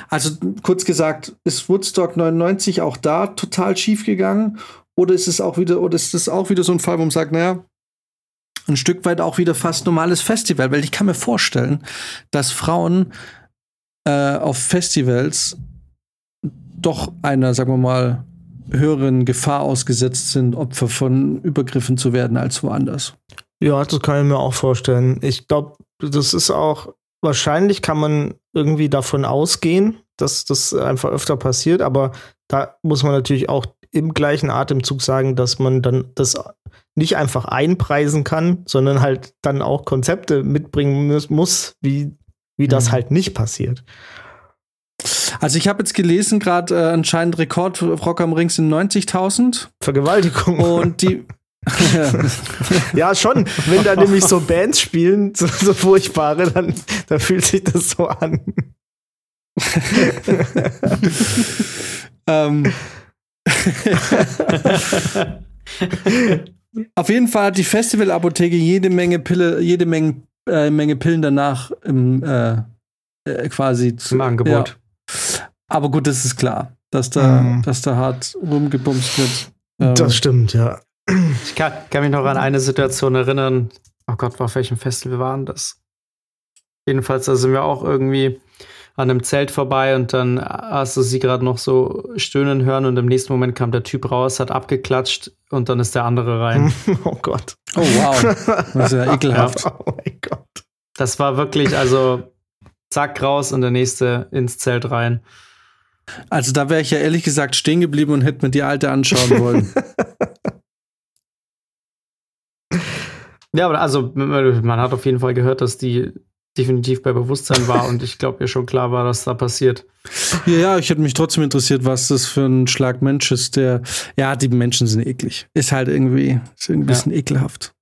Also kurz gesagt, ist Woodstock 99 auch da total schief gegangen? Oder ist es auch wieder, oder ist es auch wieder so ein Fall, wo man sagt, naja, ein Stück weit auch wieder fast normales Festival? Weil ich kann mir vorstellen, dass Frauen äh, auf Festivals doch einer, sagen wir mal, höheren Gefahr ausgesetzt sind, Opfer von Übergriffen zu werden als woanders. Ja, das kann ich mir auch vorstellen. Ich glaube, das ist auch, wahrscheinlich kann man irgendwie davon ausgehen, dass das einfach öfter passiert, aber da muss man natürlich auch im gleichen Atemzug sagen, dass man dann das nicht einfach einpreisen kann, sondern halt dann auch Konzepte mitbringen muss, wie, wie das mhm. halt nicht passiert. Also ich habe jetzt gelesen, gerade äh, anscheinend Rekord Rock am Ring sind 90.000. Vergewaltigung. Und die *laughs* ja, schon. Wenn da nämlich so Bands spielen, *laughs* so, so furchtbare, dann, dann fühlt sich das so an. *laughs* ähm. Auf jeden Fall hat die Festivalapotheke jede Menge Pille, jede Menge, äh, Menge Pillen danach im, äh, äh quasi zum Angebot. Ja. Aber gut, das ist klar, dass da, mhm. dass da hart rumgebumst wird. Ähm, das stimmt, ja. Ich kann, kann, mich noch an eine Situation erinnern. Oh Gott, auf welchem Festival waren das? Jedenfalls, da sind wir auch irgendwie an einem Zelt vorbei und dann hast du sie gerade noch so stöhnen hören und im nächsten Moment kam der Typ raus, hat abgeklatscht und dann ist der andere rein. *laughs* oh Gott. Oh wow. Das ist ja *laughs* ekelhaft. Ja. Oh mein Gott. Das war wirklich, also zack raus und der nächste ins Zelt rein. Also da wäre ich ja ehrlich gesagt stehen geblieben und hätte mir die alte anschauen *laughs* wollen. ja, aber also man hat auf jeden Fall gehört, dass die definitiv bei Bewusstsein war und ich glaube, ihr schon klar war, dass da passiert. Ja, ja, ich hätte mich trotzdem interessiert, was das für ein Schlag Mensch ist, der, ja, die Menschen sind eklig. Ist halt irgendwie, ist ein bisschen ja. ekelhaft.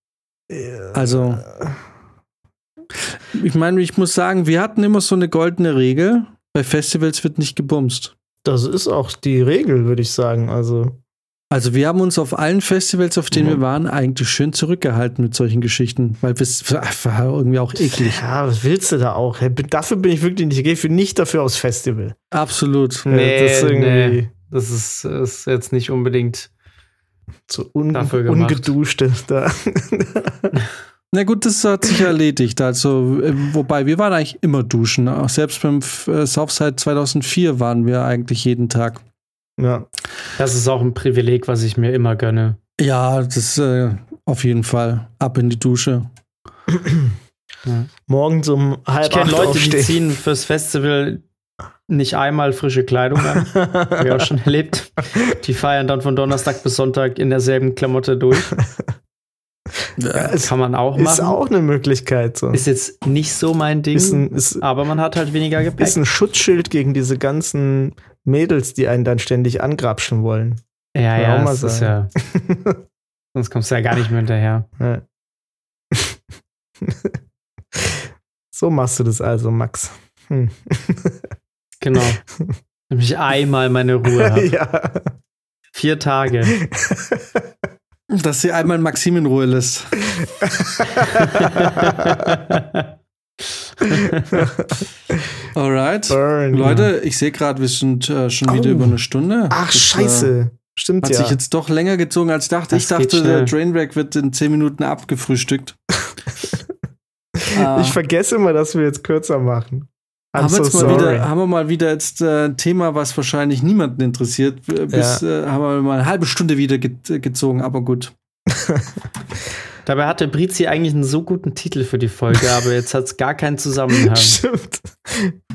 Also, ich meine, ich muss sagen, wir hatten immer so eine goldene Regel, bei Festivals wird nicht gebumst. Das ist auch die Regel, würde ich sagen. Also. Also wir haben uns auf allen Festivals, auf denen mhm. wir waren, eigentlich schön zurückgehalten mit solchen Geschichten, weil es war irgendwie auch eklig. Ja, was willst du da auch? Dafür bin ich wirklich nicht, ich gehe nicht dafür aufs Festival. Absolut. Nee, das, ist nee, das ist, ist, jetzt nicht unbedingt so un ungeduschte da. *laughs* Na gut, das hat sich *clears throat* erledigt. Also, äh, wobei wir waren eigentlich immer duschen. Auch selbst beim äh, Southside 2004 waren wir eigentlich jeden Tag. Ja. Das ist auch ein Privileg, was ich mir immer gönne. Ja, das äh, auf jeden Fall. Ab in die Dusche. *clears throat* ja. Morgens um halb Ich kenne Leute, aufstehen. die ziehen fürs Festival nicht einmal frische Kleidung an. Habe ich auch schon *laughs* erlebt. Die feiern dann von Donnerstag bis Sonntag in derselben Klamotte durch. *laughs* Ja, kann man auch machen. Ist auch eine Möglichkeit. So. Ist jetzt nicht so mein Ding, ist ein, ist, aber man hat halt weniger Gepäck. Ist ein Schutzschild gegen diese ganzen Mädels, die einen dann ständig angrapschen wollen. Ja, ja, das ist ja. *laughs* sonst kommst du ja gar nicht mehr hinterher. Ja. *laughs* so machst du das also, Max. Hm. genau. *laughs* Nämlich einmal meine Ruhe habe. ja. Vier Tage. Dass sie einmal Maxim in Ruhe lässt. *laughs* Alright. Burn. Leute, ich sehe gerade, wir sind äh, schon oh. wieder über eine Stunde. Ach, das, scheiße. Äh, Stimmt hat ja. Hat sich jetzt doch länger gezogen, als ich dachte. Das ich dachte, der Trainwreck wird in 10 Minuten abgefrühstückt. *laughs* ich vergesse immer, dass wir jetzt kürzer machen. Haben, so wir mal wieder, haben wir mal wieder jetzt äh, ein Thema, was wahrscheinlich niemanden interessiert. Bis ja. äh, haben wir mal eine halbe Stunde wieder ge gezogen, aber gut. *laughs* Dabei hatte Brizi eigentlich einen so guten Titel für die Folge, aber jetzt hat es gar keinen Zusammenhang. *laughs* Stimmt.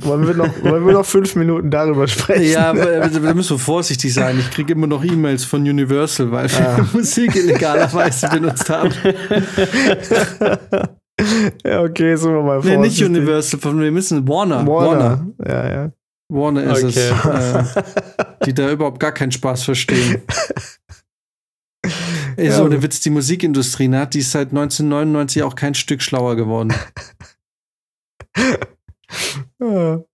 Wollen wir, noch, wollen wir noch fünf Minuten darüber sprechen? Ja, da müssen wir vorsichtig sein. Ich kriege immer noch E-Mails von Universal, weil wir ah. *laughs* Musik illegalerweise benutzt haben. Ja, okay, sind wir mal vorsichtig. Nee, nicht Universal, von wir müssen Warner. Warner. Warner. Ja, ja. Warner ist okay. es. Äh, *laughs* die da überhaupt gar keinen Spaß verstehen. Ey, *laughs* so ja. der Witz, die Musikindustrie, ne, die ist seit 1999 auch kein Stück schlauer geworden. *laughs* ja.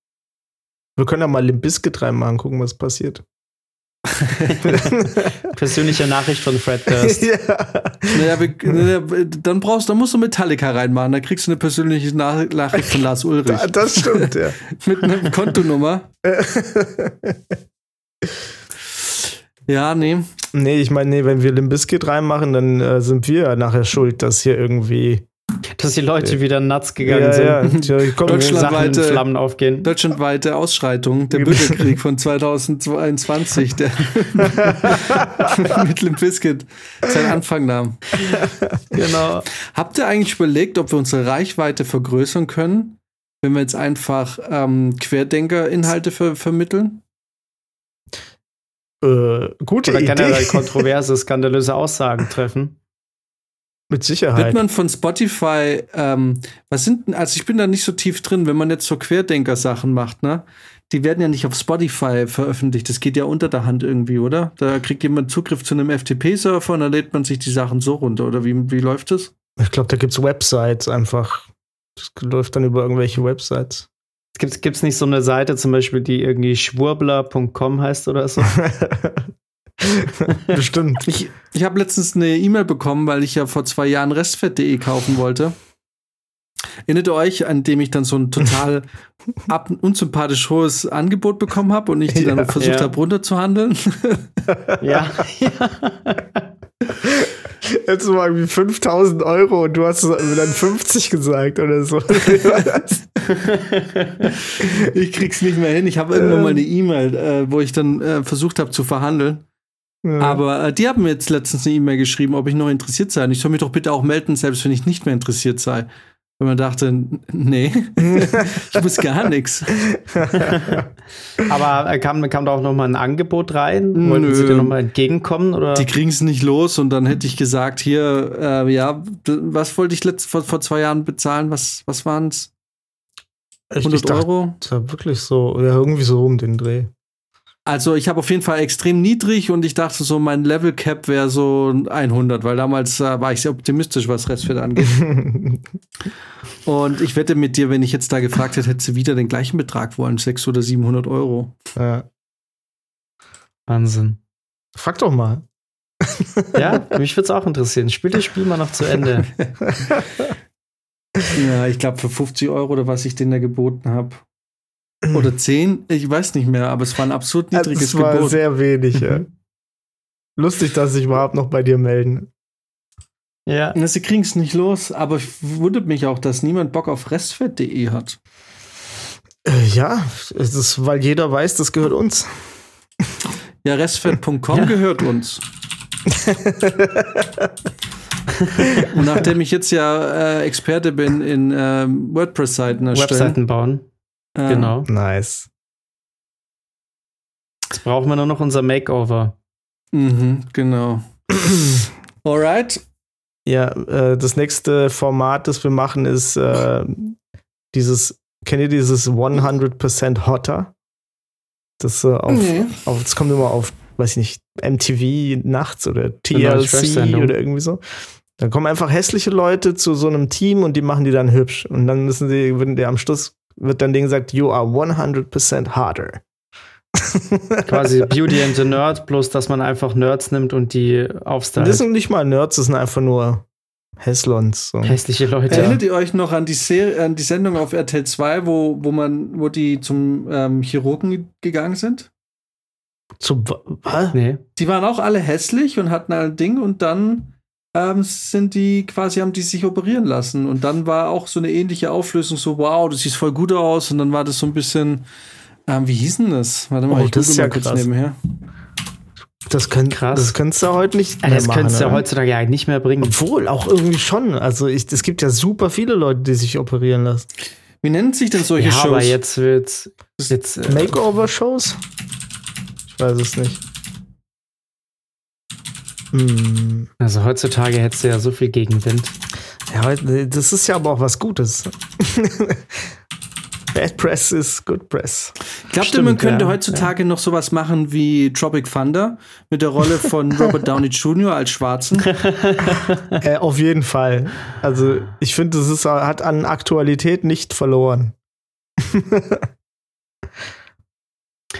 Wir können ja mal Limp Bizkit reinmachen, gucken, was passiert. *laughs* Persönliche Nachricht von Fred Durst. *laughs* ja. Naja, wir, dann brauchst, dann musst du Metallica reinmachen. Da kriegst du eine persönliche Nachricht von Lars Ulrich. das stimmt, ja. *laughs* Mit einer Kontonummer. ja, nee. Nee, ich meine, nee, wenn wir Limbiskit reinmachen, dann äh, sind wir nachher schuld, dass hier irgendwie dass die Leute wieder nuts gegangen ja, sind. Ja, Deutschlandweite, Flammen aufgehen. Deutschlandweite Ausschreitung, der Bürgerkrieg von 2022, der *laughs* mit Limp Bizkit seinen Anfang nahm. Genau. Habt ihr eigentlich überlegt, ob wir unsere Reichweite vergrößern können, wenn wir jetzt einfach ähm, Querdenker-Inhalte ver vermitteln? Äh, gute Oder generell *laughs* kontroverse, skandalöse Aussagen treffen. Mit Sicherheit. Wird man von Spotify, ähm, was sind denn, also ich bin da nicht so tief drin, wenn man jetzt so Querdenker-Sachen macht, ne? Die werden ja nicht auf Spotify veröffentlicht. Das geht ja unter der Hand irgendwie, oder? Da kriegt jemand Zugriff zu einem FTP-Server und dann lädt man sich die Sachen so runter, oder wie, wie läuft das? Ich glaube, da gibt es Websites einfach. Das läuft dann über irgendwelche Websites. Gibt es nicht so eine Seite zum Beispiel, die irgendwie schwurbler.com heißt oder so? *laughs* *laughs* Bestimmt. Ich, ich habe letztens eine E-Mail bekommen, weil ich ja vor zwei Jahren Restfett.de kaufen wollte. Erinnert ihr euch, an dem ich dann so ein total *laughs* ab unsympathisch hohes Angebot bekommen habe und ich die ja, dann versucht ja. habe runterzuhandeln? *laughs* ja. Jetzt mal irgendwie 5000 Euro und du hast dann 50 gesagt oder so. ich krieg's nicht mehr hin. Ich habe irgendwann mal eine E-Mail, äh, wo ich dann äh, versucht habe zu verhandeln. Ja. Aber äh, die haben mir jetzt letztens eine E-Mail geschrieben, ob ich noch interessiert sei. Und ich soll mich doch bitte auch melden, selbst wenn ich nicht mehr interessiert sei. Wenn man dachte, nee, *laughs* ich muss gar nichts. *laughs* Aber äh, kam, kam da auch noch mal ein Angebot rein? Wollten Nö. sie dir noch mal entgegenkommen? Oder? Die kriegen es nicht los und dann hätte ich gesagt, hier, äh, ja, was wollte ich letzt, vor, vor zwei Jahren bezahlen? Was, was waren es? 100 ich Euro? Das war wirklich so, ja, irgendwie so um den Dreh. Also ich habe auf jeden Fall extrem niedrig und ich dachte so, mein Level Cap wäre so 100, weil damals äh, war ich sehr optimistisch, was Restfit angeht. *laughs* und ich wette mit dir, wenn ich jetzt da gefragt hätte, hätte sie wieder den gleichen Betrag wollen, 600 oder 700 Euro. Ja. Wahnsinn. Frag doch mal. *laughs* ja, mich würde es auch interessieren. Spiel das Spiel mal noch zu Ende. *laughs* ja, ich glaube für 50 Euro oder was ich denen da geboten habe. Oder 10, ich weiß nicht mehr, aber es war ein absurd niedriges Gebot. Es war sehr wenig, ja. Mhm. Lustig, dass sich überhaupt noch bei dir melden. Ja. Na, sie kriegen es nicht los, aber wundert mich auch, dass niemand Bock auf restfett.de hat. Äh, ja, es ist, weil jeder weiß, das gehört uns. Ja, restfett.com *laughs* ja. gehört uns. *laughs* Und nachdem ich jetzt ja äh, Experte bin in äh, WordPress-Seiten erstellen. Webseiten bauen. Äh, genau. Nice. Jetzt brauchen wir nur noch unser Makeover. Mhm, genau. *clears throat* Alright. Ja, äh, das nächste Format, das wir machen, ist äh, dieses, kennt ihr dieses 100% Hotter? Das, äh, auf, nee. auf, das kommt immer auf, weiß ich nicht, MTV nachts oder TLC oder irgendwie so. Dann kommen einfach hässliche Leute zu so einem Team und die machen die dann hübsch. Und dann müssen sie, wenn die am Schluss wird dann denen gesagt, you are 100% harder. Quasi *laughs* Beauty and the Nerd, bloß dass man einfach Nerds nimmt und die aufstylt. Das sind nicht mal Nerds, das sind einfach nur Hässlons. So. Hässliche Leute. Erinnert ihr euch noch an die, Serie, an die Sendung auf RTL 2, wo, wo, man, wo die zum ähm, Chirurgen gegangen sind? Zum was? Nee. Die waren auch alle hässlich und hatten ein Ding und dann ähm, sind die quasi, haben die sich operieren lassen. Und dann war auch so eine ähnliche Auflösung, so, wow, du siehst voll gut aus. Und dann war das so ein bisschen, ähm, wie hieß denn das? Warte mal, oh, ich das ist ja kurz krass. nebenher. Das, könnt, krass. das könntest du heute nicht mehr Das könntest du ja heutzutage ja nicht mehr bringen. Obwohl, auch irgendwie schon. Also ich, es gibt ja super viele Leute, die sich operieren lassen. Wie nennen sich denn solche ja, Shows? aber jetzt wird's jetzt äh, Makeover-Shows? Ich weiß es nicht. Hm. Also heutzutage hättest du ja so viel Gegenwind. Ja, das ist ja aber auch was Gutes. *laughs* Bad Press ist Good Press. Glaubt ihr, man könnte ja, heutzutage ja. noch sowas machen wie Tropic Thunder mit der Rolle von *laughs* Robert Downey Jr. als Schwarzen? *laughs* äh, auf jeden Fall. Also ich finde, es hat an Aktualität nicht verloren.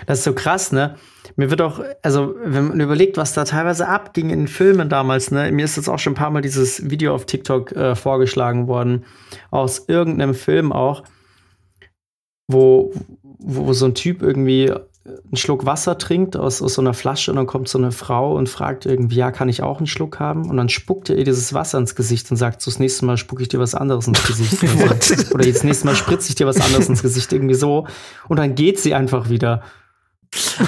das ist so krass, ne? Mir wird auch, also wenn man überlegt, was da teilweise abging in Filmen damals, ne, mir ist jetzt auch schon ein paar Mal dieses Video auf TikTok äh, vorgeschlagen worden, aus irgendeinem Film auch, wo, wo so ein Typ irgendwie einen Schluck Wasser trinkt aus, aus so einer Flasche und dann kommt so eine Frau und fragt irgendwie, ja, kann ich auch einen Schluck haben? Und dann spuckt er ihr dieses Wasser ins Gesicht und sagt, so das nächste Mal spucke ich dir was anderes ins Gesicht. *laughs* oder, so. oder jetzt nächste Mal spritze ich dir was anderes ins Gesicht, irgendwie so. Und dann geht sie einfach wieder.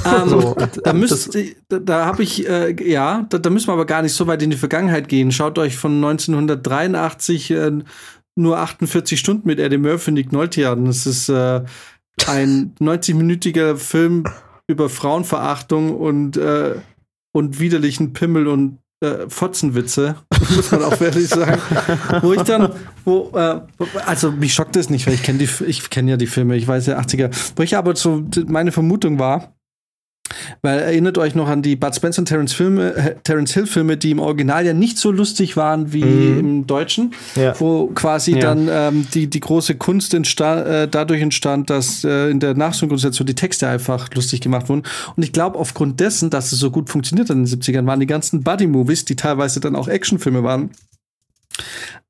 Ähm, so, da müsst, da, da habe ich, äh, ja, da, da, müssen wir aber gar nicht so weit in die Vergangenheit gehen. Schaut euch von 1983 äh, nur 48 Stunden mit Eddie Murphy und Nick Nolte an. Das ist äh, ein 90-minütiger Film über Frauenverachtung und, äh, und widerlichen Pimmel und äh, Fotzenwitze, *laughs* muss man auch ehrlich sagen. wo ich dann, wo, äh, also mich schockt das nicht, weil ich kenne die, ich kenne ja die Filme, ich weiß ja 80er. Wo ich aber so, meine Vermutung war, weil erinnert euch noch an die Bud Spencer und Terence, Filme, Terence Hill Filme, die im Original ja nicht so lustig waren wie mhm. im Deutschen, ja. wo quasi ja. dann ähm, die, die große Kunst entstand, äh, dadurch entstand, dass äh, in der Nachsynchronisation die Texte einfach lustig gemacht wurden. Und ich glaube, aufgrund dessen, dass es so gut funktioniert in den 70ern, waren die ganzen Buddy-Movies, die teilweise dann auch Actionfilme waren,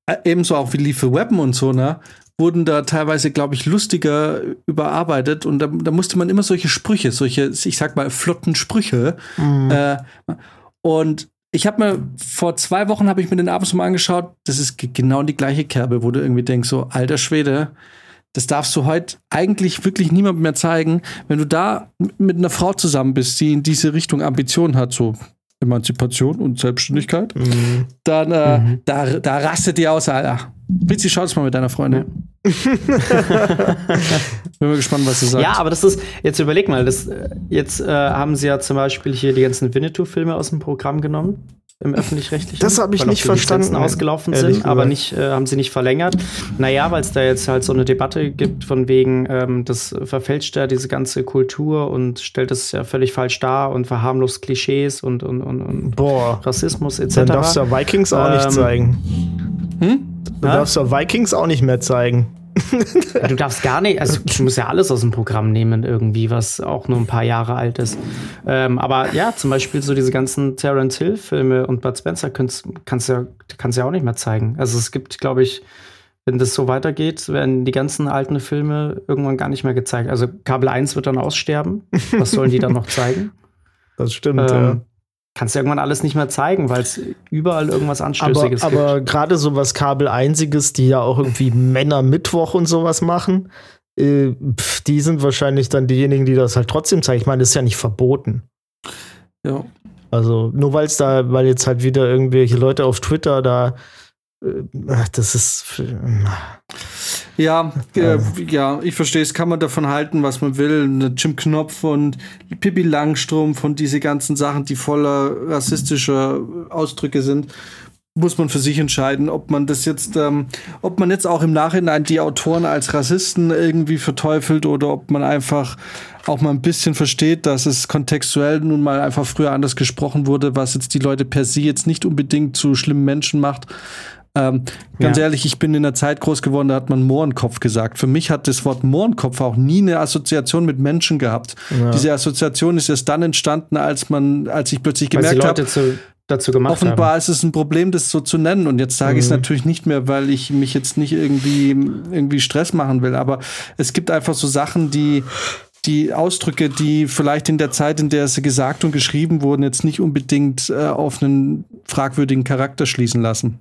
äh, ebenso auch wie Lethal Weapon und so, ne, wurden da teilweise, glaube ich, lustiger überarbeitet und da, da, musste man immer solche Sprüche, solche, ich sag mal, flotten Sprüche. Mhm. Äh, und ich habe mir vor zwei Wochen habe ich mir den abends mal angeschaut. Das ist genau die gleiche Kerbe, wo du irgendwie denkst, so alter Schwede, das darfst du heute eigentlich wirklich niemandem mehr zeigen. Wenn du da mit einer Frau zusammen bist, die in diese Richtung Ambitionen hat, so Emanzipation und Selbstständigkeit, mhm. dann äh, mhm. da, da rastet die aus, Alter. Ritzi, schau es mal mit deiner Freundin. *laughs* Bin mal gespannt, was du sagst. Ja, aber das ist, jetzt überleg mal, das, jetzt äh, haben sie ja zum Beispiel hier die ganzen Winnetou-Filme aus dem Programm genommen im öffentlich-rechtlichen. Das habe ich nicht verstanden. ausgelaufen sind, gesagt. aber nicht, äh, haben sie nicht verlängert. Naja, weil es da jetzt halt so eine Debatte gibt von wegen, ähm, das verfälscht ja diese ganze Kultur und stellt es ja völlig falsch dar und verharmlost Klischees und, und, und, und Boah. Rassismus etc. Dann darfst du Vikings auch ähm, nicht zeigen. Hm? Du darfst du Vikings auch nicht mehr zeigen du darfst gar nicht, also du musst ja alles aus dem Programm nehmen, irgendwie, was auch nur ein paar Jahre alt ist. Ähm, aber ja, zum Beispiel so diese ganzen Terence Hill-Filme und Bud Spencer kannst, kannst, ja, kannst ja auch nicht mehr zeigen. Also es gibt, glaube ich, wenn das so weitergeht, werden die ganzen alten Filme irgendwann gar nicht mehr gezeigt. Also Kabel 1 wird dann aussterben. Was sollen die dann noch zeigen? Das stimmt, ähm, ja kannst du irgendwann alles nicht mehr zeigen, weil es überall irgendwas Anstößiges aber, gibt. Aber gerade so was Kabel-Einziges, die ja auch irgendwie Männer Mittwoch und sowas machen, äh, pf, die sind wahrscheinlich dann diejenigen, die das halt trotzdem zeigen. Ich meine, das ist ja nicht verboten. Ja. Also nur weil es da, weil jetzt halt wieder irgendwelche Leute auf Twitter da, äh, das ist. Äh, ja, äh, ja, ich verstehe es. Kann man davon halten, was man will. Jim Knopf und Pippi Langstrumpf und diese ganzen Sachen, die voller rassistischer Ausdrücke sind, muss man für sich entscheiden, ob man das jetzt, ähm, ob man jetzt auch im Nachhinein die Autoren als Rassisten irgendwie verteufelt oder ob man einfach auch mal ein bisschen versteht, dass es kontextuell nun mal einfach früher anders gesprochen wurde, was jetzt die Leute per se jetzt nicht unbedingt zu schlimmen Menschen macht. Ähm, ganz ja. ehrlich, ich bin in der Zeit groß geworden, da hat man Mohrenkopf gesagt. Für mich hat das Wort Mohrenkopf auch nie eine Assoziation mit Menschen gehabt. Ja. Diese Assoziation ist erst dann entstanden, als man, als ich plötzlich gemerkt habe, dazu gemacht Offenbar haben. ist es ein Problem, das so zu nennen. Und jetzt sage mhm. ich es natürlich nicht mehr, weil ich mich jetzt nicht irgendwie, irgendwie Stress machen will. Aber es gibt einfach so Sachen, die, die Ausdrücke, die vielleicht in der Zeit, in der sie gesagt und geschrieben wurden, jetzt nicht unbedingt äh, auf einen fragwürdigen Charakter schließen lassen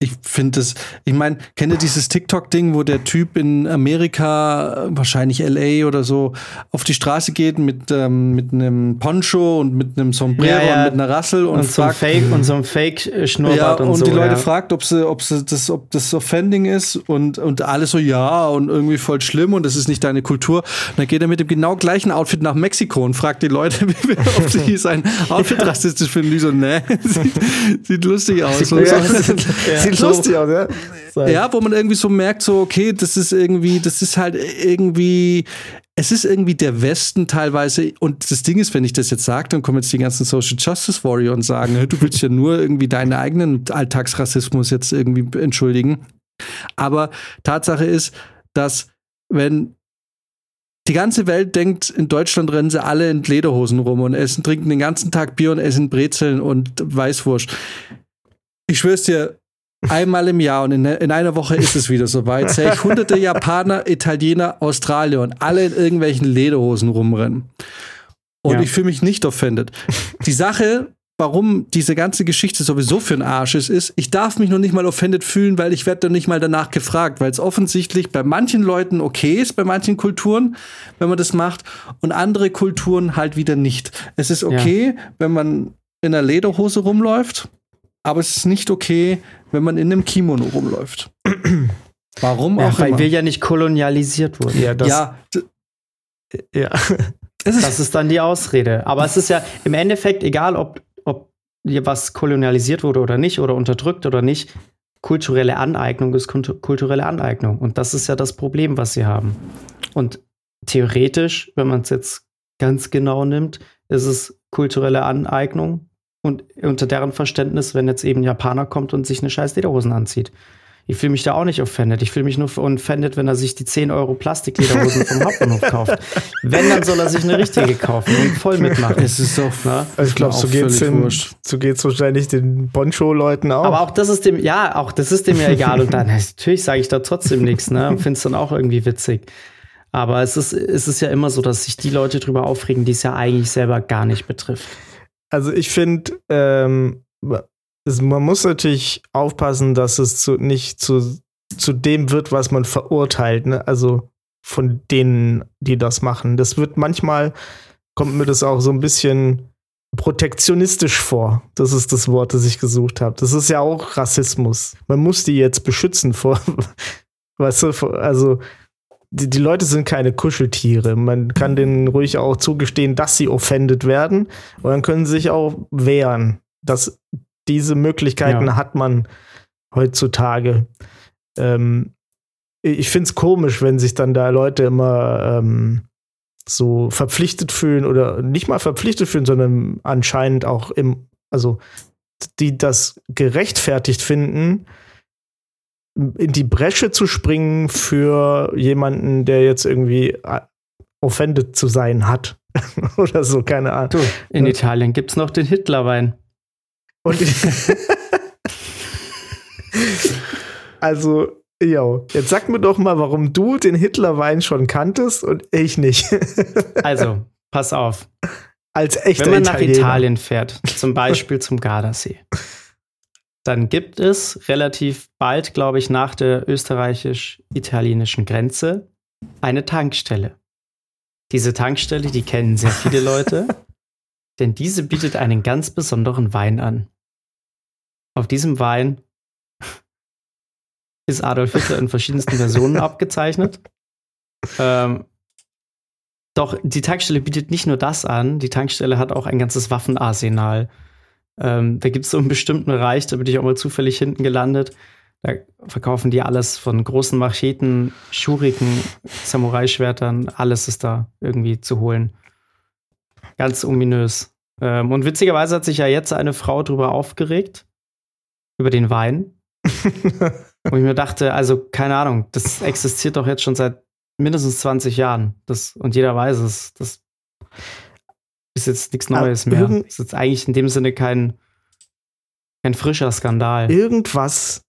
ich finde es, ich meine, kennt ihr dieses TikTok-Ding, wo der Typ in Amerika, wahrscheinlich LA oder so, auf die Straße geht mit, ähm, mit einem Poncho und mit einem Sombrero ja, ja. und mit einer Rassel und, und fragt. So Fake, und so ein Fake-Schnurrbart ja, und, und so. Und die Leute ja. fragt, ob sie, ob sie das, ob das offending ist und, und alle so, ja, und irgendwie voll schlimm und das ist nicht deine Kultur. Und dann geht er mit dem genau gleichen Outfit nach Mexiko und fragt die Leute, *laughs* ob sie sein Outfit rassistisch finden. Die so, ne, *laughs* sieht, sieht lustig aus. *laughs* Ja, so sieht so, lustig aus, ja. Ja, wo man irgendwie so merkt, so, okay, das ist irgendwie, das ist halt irgendwie, es ist irgendwie der Westen teilweise. Und das Ding ist, wenn ich das jetzt sage, dann kommen jetzt die ganzen Social Justice Warrior und sagen, du willst ja nur irgendwie deinen eigenen Alltagsrassismus jetzt irgendwie entschuldigen. Aber Tatsache ist, dass wenn die ganze Welt denkt, in Deutschland rennen sie alle in Lederhosen rum und essen, trinken den ganzen Tag Bier und essen Brezeln und Weißwurst. Ich schwör's dir, einmal im Jahr und in, in, einer Woche ist es wieder soweit, sehe ich hunderte Japaner, Italiener, Australier und alle in irgendwelchen Lederhosen rumrennen. Und ja. ich fühle mich nicht offended. Die Sache, warum diese ganze Geschichte sowieso für ein Arsch ist, ist, ich darf mich noch nicht mal offended fühlen, weil ich werde dann nicht mal danach gefragt, weil es offensichtlich bei manchen Leuten okay ist, bei manchen Kulturen, wenn man das macht, und andere Kulturen halt wieder nicht. Es ist okay, ja. wenn man in einer Lederhose rumläuft, aber es ist nicht okay, wenn man in einem Kimono rumläuft. *clears throat* Warum ja, auch Weil immer. wir ja nicht kolonialisiert wurden. Ja, das, ja, ja. das ist dann die Ausrede. Aber es ist ja im Endeffekt egal, ob, ob hier was kolonialisiert wurde oder nicht oder unterdrückt oder nicht. Kulturelle Aneignung ist kulturelle Aneignung. Und das ist ja das Problem, was sie haben. Und theoretisch, wenn man es jetzt ganz genau nimmt, ist es kulturelle Aneignung, und unter deren Verständnis, wenn jetzt eben ein Japaner kommt und sich eine scheiß Lederhosen anzieht. Ich fühle mich da auch nicht offended. Ich fühle mich nur offended, wenn er sich die 10 Euro Plastiklederhosen vom *laughs* Hauptbahnhof kauft. Wenn, dann soll er sich eine richtige kaufen und voll mitmachen. Es ist doch, Na? Also ich glaube, so geht's dem, so geht's wahrscheinlich den Poncho-Leuten auch. Aber auch das ist dem, ja, auch das ist dem ja egal. Und dann, *laughs* natürlich sage ich da trotzdem nichts, ne? Und finde es dann auch irgendwie witzig. Aber es ist, es ist ja immer so, dass sich die Leute drüber aufregen, die es ja eigentlich selber gar nicht betrifft. Also ich finde, ähm, man muss natürlich aufpassen, dass es zu, nicht zu, zu dem wird, was man verurteilt. Ne? Also von denen, die das machen. Das wird manchmal, kommt mir das auch so ein bisschen protektionistisch vor. Das ist das Wort, das ich gesucht habe. Das ist ja auch Rassismus. Man muss die jetzt beschützen vor, *laughs* weißt du, also die, die Leute sind keine Kuscheltiere. Man kann denen ruhig auch zugestehen, dass sie offended werden. Und dann können sie sich auch wehren. Das, diese Möglichkeiten ja. hat man heutzutage. Ähm, ich finde es komisch, wenn sich dann da Leute immer ähm, so verpflichtet fühlen oder nicht mal verpflichtet fühlen, sondern anscheinend auch im, also die das gerechtfertigt finden, in die Bresche zu springen für jemanden, der jetzt irgendwie äh, offended zu sein hat. *laughs* Oder so, keine Ahnung. Du, in ja. Italien gibt es noch den Hitlerwein. Und *laughs* also, ja, jetzt sag mir doch mal, warum du den Hitlerwein schon kanntest und ich nicht. *laughs* also, pass auf. Als echter Wenn man Italiener. nach Italien fährt, zum Beispiel zum Gardasee, dann gibt es relativ bald, glaube ich, nach der österreichisch-italienischen Grenze eine Tankstelle. Diese Tankstelle, die kennen sehr viele *laughs* Leute, denn diese bietet einen ganz besonderen Wein an. Auf diesem Wein *laughs* ist Adolf Hitler in verschiedensten Versionen *laughs* abgezeichnet. Ähm, doch die Tankstelle bietet nicht nur das an, die Tankstelle hat auch ein ganzes Waffenarsenal. Ähm, da gibt es so einen bestimmten Bereich, da bin ich auch mal zufällig hinten gelandet. Da verkaufen die alles von großen Macheten, Schuriken, Samurai-Schwertern, alles ist da irgendwie zu holen. Ganz ominös. Ähm, und witzigerweise hat sich ja jetzt eine Frau drüber aufgeregt, über den Wein. *laughs* Wo ich mir dachte, also keine Ahnung, das existiert doch jetzt schon seit mindestens 20 Jahren. Das, und jeder weiß es. Das ist jetzt nichts Neues mehr. Ist jetzt eigentlich in dem Sinne kein, kein frischer Skandal. Irgendwas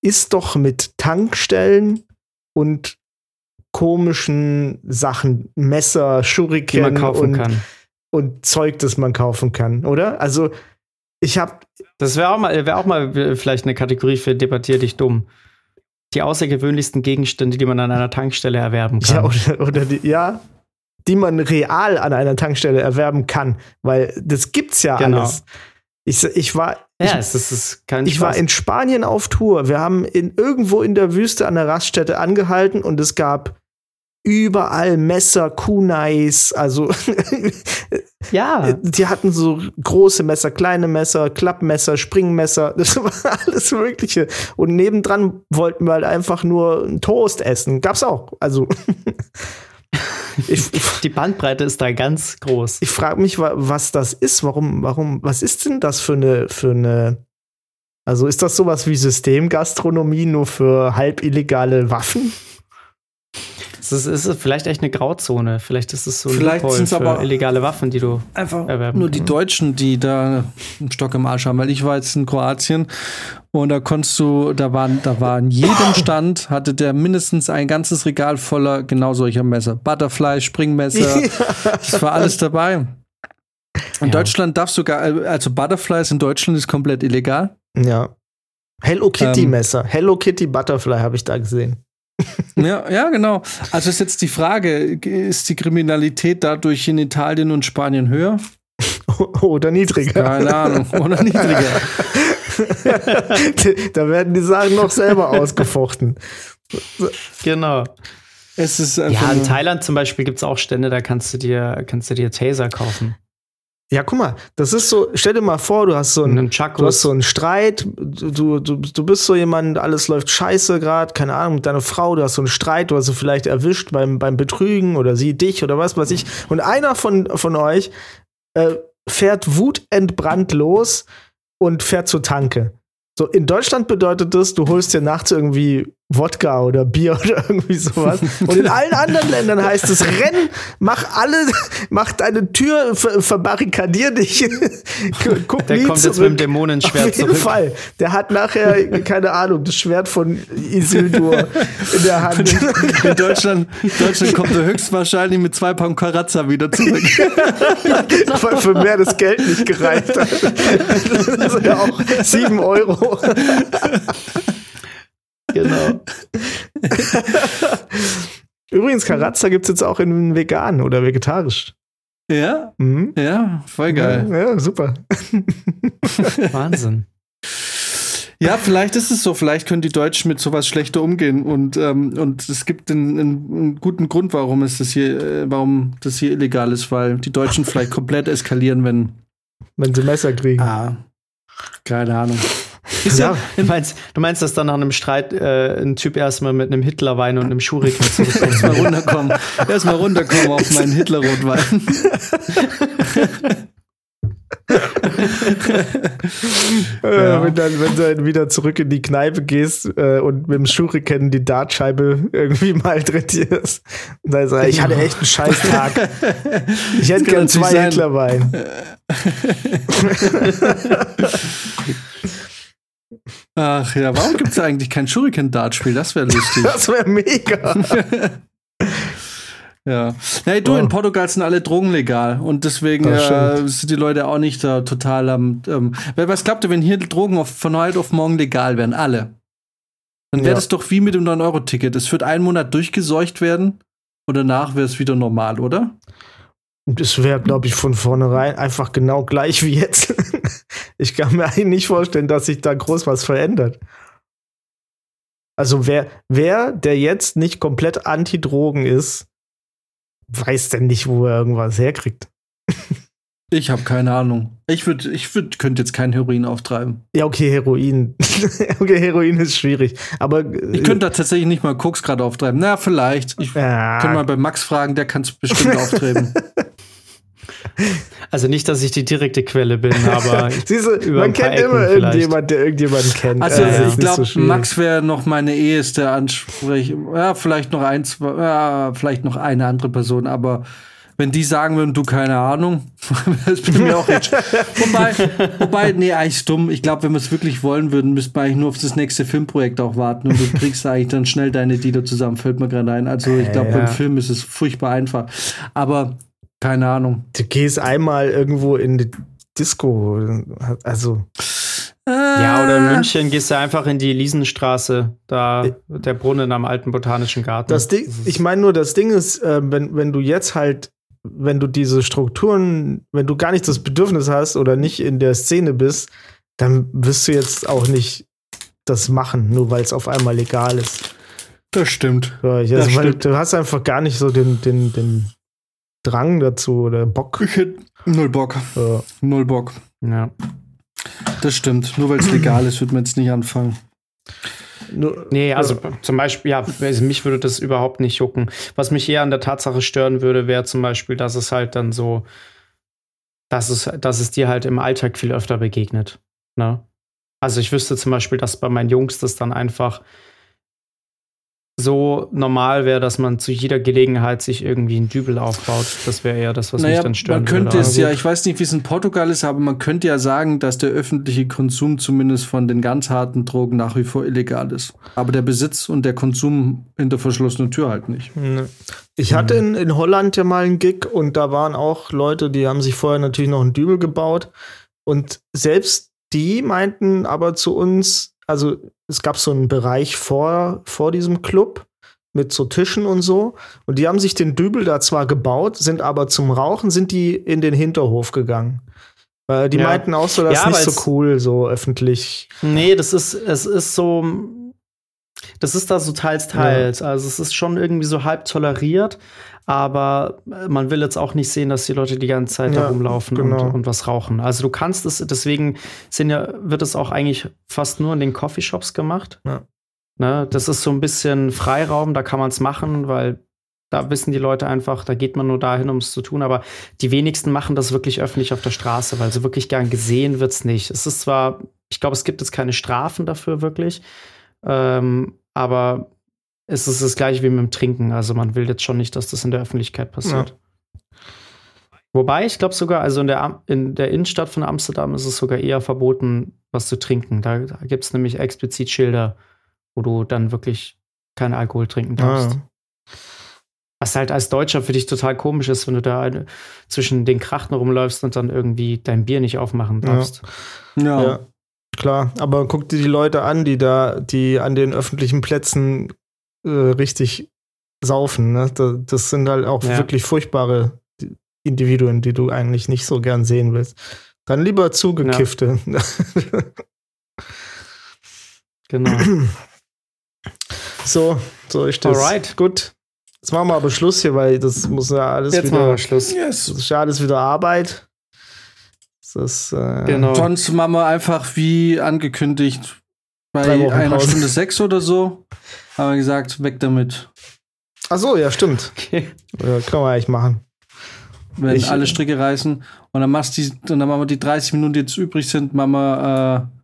ist doch mit Tankstellen und komischen Sachen, Messer, Schuriken und, und Zeug, das man kaufen kann, oder? Also ich habe. Das wäre auch mal, wäre auch mal vielleicht eine Kategorie für debattier dich dumm. Die außergewöhnlichsten Gegenstände, die man an einer Tankstelle erwerben kann. Ja, oder, oder die, ja, die man real an einer Tankstelle erwerben kann, weil das gibt's ja genau. alles. Ich, ich war ja, ich, es ist, ist ich war in Spanien auf Tour. Wir haben in irgendwo in der Wüste an der Raststätte angehalten und es gab überall Messer, Kunais, also *laughs* ja. Die hatten so große Messer, kleine Messer, Klappmesser, Springmesser, *laughs* das war alles Mögliche. Und nebendran wollten wir halt einfach nur einen Toast essen. Gab's auch. Also *laughs* *laughs* ich, die Bandbreite ist da ganz groß. Ich frage mich, was das ist. Warum, warum, was ist denn das für eine, für eine, also ist das sowas wie Systemgastronomie nur für halb illegale Waffen? Es ist, ist vielleicht echt eine Grauzone. Vielleicht ist es so ein vielleicht sind es aber illegale Waffen, die du einfach erwerben nur die Deutschen, die da einen Stock im Arsch haben. Weil ich war jetzt in Kroatien und da konntest du, da waren, da war in jedem *coughs* Stand hatte der mindestens ein ganzes Regal voller genau solcher Messer. Butterfly, Springmesser, *laughs* das war alles dabei. In ja. Deutschland darfst du gar, also Butterflies in Deutschland ist komplett illegal. Ja. Hello Kitty ähm, Messer, Hello Kitty Butterfly habe ich da gesehen. Ja, ja, genau. Also ist jetzt die Frage, ist die Kriminalität dadurch in Italien und Spanien höher? *laughs* Oder niedriger. Keine Ahnung. Oder niedriger. *laughs* da werden die Sachen noch selber ausgefochten. Genau. Es ist ja, in Thailand zum Beispiel gibt es auch Stände, da kannst du dir, kannst du dir Taser kaufen. Ja, guck mal, das ist so, stell dir mal vor, du hast so einen, du hast so einen Streit, du, du, du bist so jemand, alles läuft scheiße gerade, keine Ahnung, mit deiner Frau, du hast so einen Streit, du hast sie vielleicht erwischt beim, beim Betrügen oder sie dich oder was weiß ich. Und einer von, von euch äh, fährt wutentbrannt los und fährt zur Tanke. So, in Deutschland bedeutet das, du holst dir nachts irgendwie Wodka oder Bier *laughs* oder irgendwie sowas. Und in allen anderen Ländern heißt es, renn, mach alle, *laughs* mach deine Tür, ver verbarrikadier dich. *laughs* Guck Der kommt zurück. jetzt mit dem Dämonenschwert Auf jeden zurück. Fall. Der hat nachher, keine Ahnung, das Schwert von Isildur in der Hand. In Deutschland, Deutschland kommt er höchstwahrscheinlich mit zwei Pound Karazza wieder zurück. Weil für mehr das Geld nicht gereicht hat. Das sind ja auch sieben Euro. Genau. *laughs* Übrigens, Karazza gibt es jetzt auch in vegan oder vegetarisch. Ja? Mhm. Ja, voll geil. Ja, ja super. *laughs* Wahnsinn. Ja, vielleicht ist es so. Vielleicht können die Deutschen mit sowas schlechter umgehen und ähm, und es gibt einen, einen, guten Grund, warum es das hier, äh, warum das hier illegal ist, weil die Deutschen vielleicht komplett eskalieren, wenn wenn sie Messer kriegen. Ah, keine Ahnung. Ja, du, meinst, du meinst, dass dann nach einem Streit äh, ein Typ erstmal mit einem Hitlerwein und einem Schuriken zurückkommt? *laughs* erstmal runterkommen. Erstmal runterkommen auf meinen Hitlerrotwein. ja. wenn, dann, wenn du dann wieder zurück in die Kneipe gehst äh, und mit dem Schuriken die Dartscheibe irgendwie mal trittierst. Dann sag ich, ich hatte echt einen scheiß Tag. Ich hätte gern zwei Hitlerwein. *laughs* *laughs* Ach ja, warum gibt es eigentlich kein Shuriken-Dartspiel? Das wäre lustig. *laughs* das wäre mega. *laughs* Ja. Hey, du, oh. in Portugal sind alle Drogen legal und deswegen äh, sind die Leute auch nicht da total am. Ähm, was glaubt ihr, wenn hier Drogen auf, von heute auf morgen legal wären? Alle. Dann wäre ja. das doch wie mit dem 9-Euro-Ticket. Es wird einen Monat durchgeseucht werden und danach wäre es wieder normal, oder? Das wäre, glaube ich, von vornherein einfach genau gleich wie jetzt. *laughs* ich kann mir eigentlich nicht vorstellen, dass sich da groß was verändert. Also wer, wer, der jetzt nicht komplett anti-Drogen ist, weiß denn nicht, wo er irgendwas herkriegt. *laughs* Ich habe keine Ahnung. Ich würde, ich würd, könnte jetzt kein Heroin auftreiben. Ja, okay, Heroin. *laughs* okay, Heroin ist schwierig. Aber ich könnte da tatsächlich nicht mal Koks gerade auftreiben. Na, vielleicht. Ich ja. könnte mal bei Max fragen, der kann es bestimmt auftreiben. Also nicht, dass ich die direkte Quelle bin, *laughs* aber Siehst du, man kennt immer irgendjemand, der irgendjemanden kennt. Also äh, ich glaube, so Max wäre noch meine eheste Ansprech. Ja, vielleicht noch ein, zwei, ja, vielleicht noch eine andere Person, aber wenn die sagen würden, du keine Ahnung, *laughs* das bin mir auch jetzt. wobei, wobei, nee, eigentlich dumm. Ich glaube, wenn wir es wirklich wollen würden, müsste man eigentlich nur auf das nächste Filmprojekt auch warten und du kriegst eigentlich dann schnell deine Dealer zusammen, fällt mir gerade ein. Also ich glaube, ja. beim Film ist es furchtbar einfach. Aber keine Ahnung. Du gehst einmal irgendwo in die Disco, also. Ja, oder in München gehst du einfach in die Liesenstraße, da der Brunnen am alten Botanischen Garten. Das Ding, ich meine nur, das Ding ist, äh, wenn, wenn du jetzt halt, wenn du diese Strukturen, wenn du gar nicht das Bedürfnis hast oder nicht in der Szene bist, dann wirst du jetzt auch nicht das machen, nur weil es auf einmal legal ist. Das stimmt. Ja, also, das stimmt. Du hast einfach gar nicht so den, den, den Drang dazu oder Bock? Ich hätte null Bock. Ja. Null Bock. Ja. Das stimmt. Nur weil es legal ist, wird man jetzt nicht anfangen. Nur, nee, also ja. zum Beispiel, ja, also mich würde das überhaupt nicht jucken. Was mich eher an der Tatsache stören würde, wäre zum Beispiel, dass es halt dann so, dass es, dass es dir halt im Alltag viel öfter begegnet. Ne? Also ich wüsste zum Beispiel, dass bei meinen Jungs das dann einfach so normal wäre, dass man zu jeder Gelegenheit sich irgendwie einen Dübel aufbaut. Das wäre eher das, was naja, mich dann stören Man könnte würde. es ja, ich weiß nicht, wie es in Portugal ist, aber man könnte ja sagen, dass der öffentliche Konsum zumindest von den ganz harten Drogen nach wie vor illegal ist. Aber der Besitz und der Konsum hinter verschlossener Tür halt nicht. Ich hatte in, in Holland ja mal einen Gig und da waren auch Leute, die haben sich vorher natürlich noch einen Dübel gebaut. Und selbst die meinten aber zu uns, also es gab so einen Bereich vor, vor diesem Club mit so Tischen und so. Und die haben sich den Dübel da zwar gebaut, sind aber zum Rauchen sind die in den Hinterhof gegangen. Weil die ja. meinten auch so, das ja, ist nicht so cool, so öffentlich. Nee, das ist, es ist so, das ist da so teils, teils. Ja. Also es ist schon irgendwie so halb toleriert, aber man will jetzt auch nicht sehen, dass die Leute die ganze Zeit ja, da rumlaufen genau. und, und, was rauchen. Also du kannst es, deswegen ja, wird es auch eigentlich fast nur in den Coffeeshops gemacht. Ja. Ne, das ist so ein bisschen Freiraum, da kann man es machen, weil da wissen die Leute einfach, da geht man nur dahin, um es zu tun. Aber die wenigsten machen das wirklich öffentlich auf der Straße, weil so wirklich gern gesehen wird es nicht. Es ist zwar, ich glaube, es gibt jetzt keine Strafen dafür wirklich, ähm, aber es ist das gleiche wie mit dem Trinken. Also man will jetzt schon nicht, dass das in der Öffentlichkeit passiert. Ja. Wobei, ich glaube sogar, also in der, in der Innenstadt von Amsterdam ist es sogar eher verboten, was zu trinken. Da, da gibt es nämlich explizit Schilder, wo du dann wirklich keinen Alkohol trinken darfst. Ah. Was halt als Deutscher für dich total komisch ist, wenn du da zwischen den Krachten rumläufst und dann irgendwie dein Bier nicht aufmachen darfst. Ja. ja. ja. Klar, aber guck dir die Leute an, die da, die an den öffentlichen Plätzen äh, richtig saufen. Ne? Das sind halt auch ja. wirklich furchtbare Individuen, die du eigentlich nicht so gern sehen willst. Dann lieber zugekiffte. Ja. *laughs* genau. So, so ist das. Alright. Gut. Jetzt machen wir aber Schluss hier, weil das muss ja alles Jetzt wieder. machen wir Schluss. Yes. Das ist ja alles wieder Arbeit. Das, äh, genau. Sonst machen wir einfach wie angekündigt bei einer Pause. Stunde sechs oder so. Haben wir gesagt, weg damit. Ach so, ja, stimmt. Okay. Ja, können wir eigentlich machen. Wenn ich, alle Stricke reißen und dann machst die, und dann machen wir die 30 Minuten, die jetzt übrig sind, machen wir äh,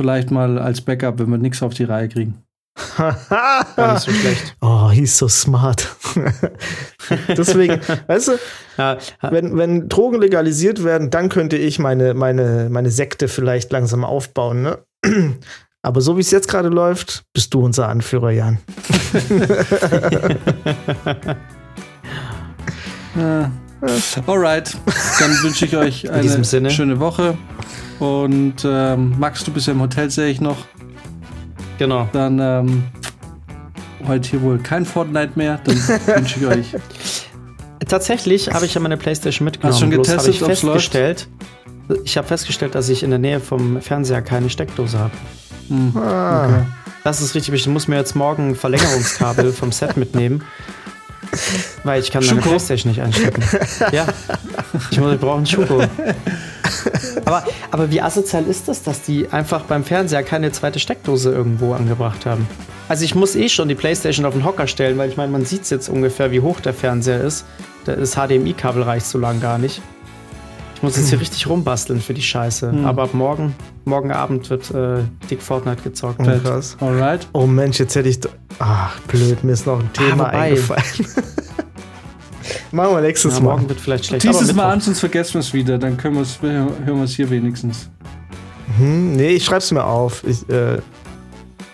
vielleicht mal als Backup, wenn wir nichts auf die Reihe kriegen. *laughs* Gar nicht so schlecht. Oh, he's so smart. *laughs* Deswegen, weißt du, ja, wenn, wenn Drogen legalisiert werden, dann könnte ich meine, meine, meine Sekte vielleicht langsam aufbauen. Ne? Aber so wie es jetzt gerade läuft, bist du unser Anführer, Jan. *laughs* Alright, dann wünsche ich euch eine schöne Woche. Und ähm, Max, du bist ja im Hotel, sehe ich noch. Genau. Dann ähm, heute hier wohl kein Fortnite mehr. Dann *laughs* wünsche ich euch. Tatsächlich habe ich ja meine Playstation mitgenommen. Hast du schon getestet, ich festgestellt, Ich habe festgestellt, dass ich in der Nähe vom Fernseher keine Steckdose habe. Hm. Ah. Okay. Das ist richtig. Ich muss mir jetzt morgen ein Verlängerungskabel *laughs* vom Set mitnehmen. Weil ich kann meine Playstation nicht einstecken. ja. Ich, muss, ich brauche einen Schuko. Aber, aber wie asozial ist das, dass die einfach beim Fernseher keine zweite Steckdose irgendwo angebracht haben? Also ich muss eh schon die Playstation auf den Hocker stellen, weil ich meine, man sieht jetzt ungefähr, wie hoch der Fernseher ist. Das HDMI-Kabel reicht so lang gar nicht. Ich muss jetzt hier richtig rumbasteln für die Scheiße. Hm. Aber ab morgen, morgen Abend wird äh, Dick Fortnite gezockt. Oh, krass. Alright. Oh Mensch, jetzt hätte ich. Ach, blöd, mir ist noch ein ah, Thema ah, eingefallen. *laughs* Machen wir nächstes ja, Mal. Morgen wird vielleicht schlecht. Dieses Mal an, sonst vergessen wir es wieder. Dann können hören wir es hier wenigstens. Hm, nee, ich schreib's mir auf. Ich, äh,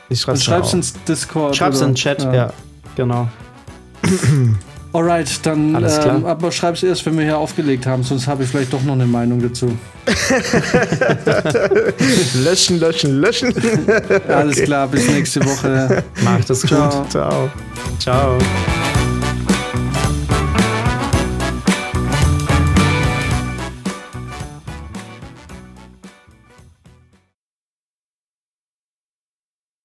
ich schreib's, schreib's ins Discord. Schreib's in den Chat, ja. ja genau. *clears throat* Alright, dann ähm, aber schreib's erst, wenn wir hier aufgelegt haben, sonst habe ich vielleicht doch noch eine Meinung dazu. *laughs* löschen, löschen, löschen. Alles okay. klar, bis nächste Woche. Mach das gut. Ciao. Ciao. Ciao.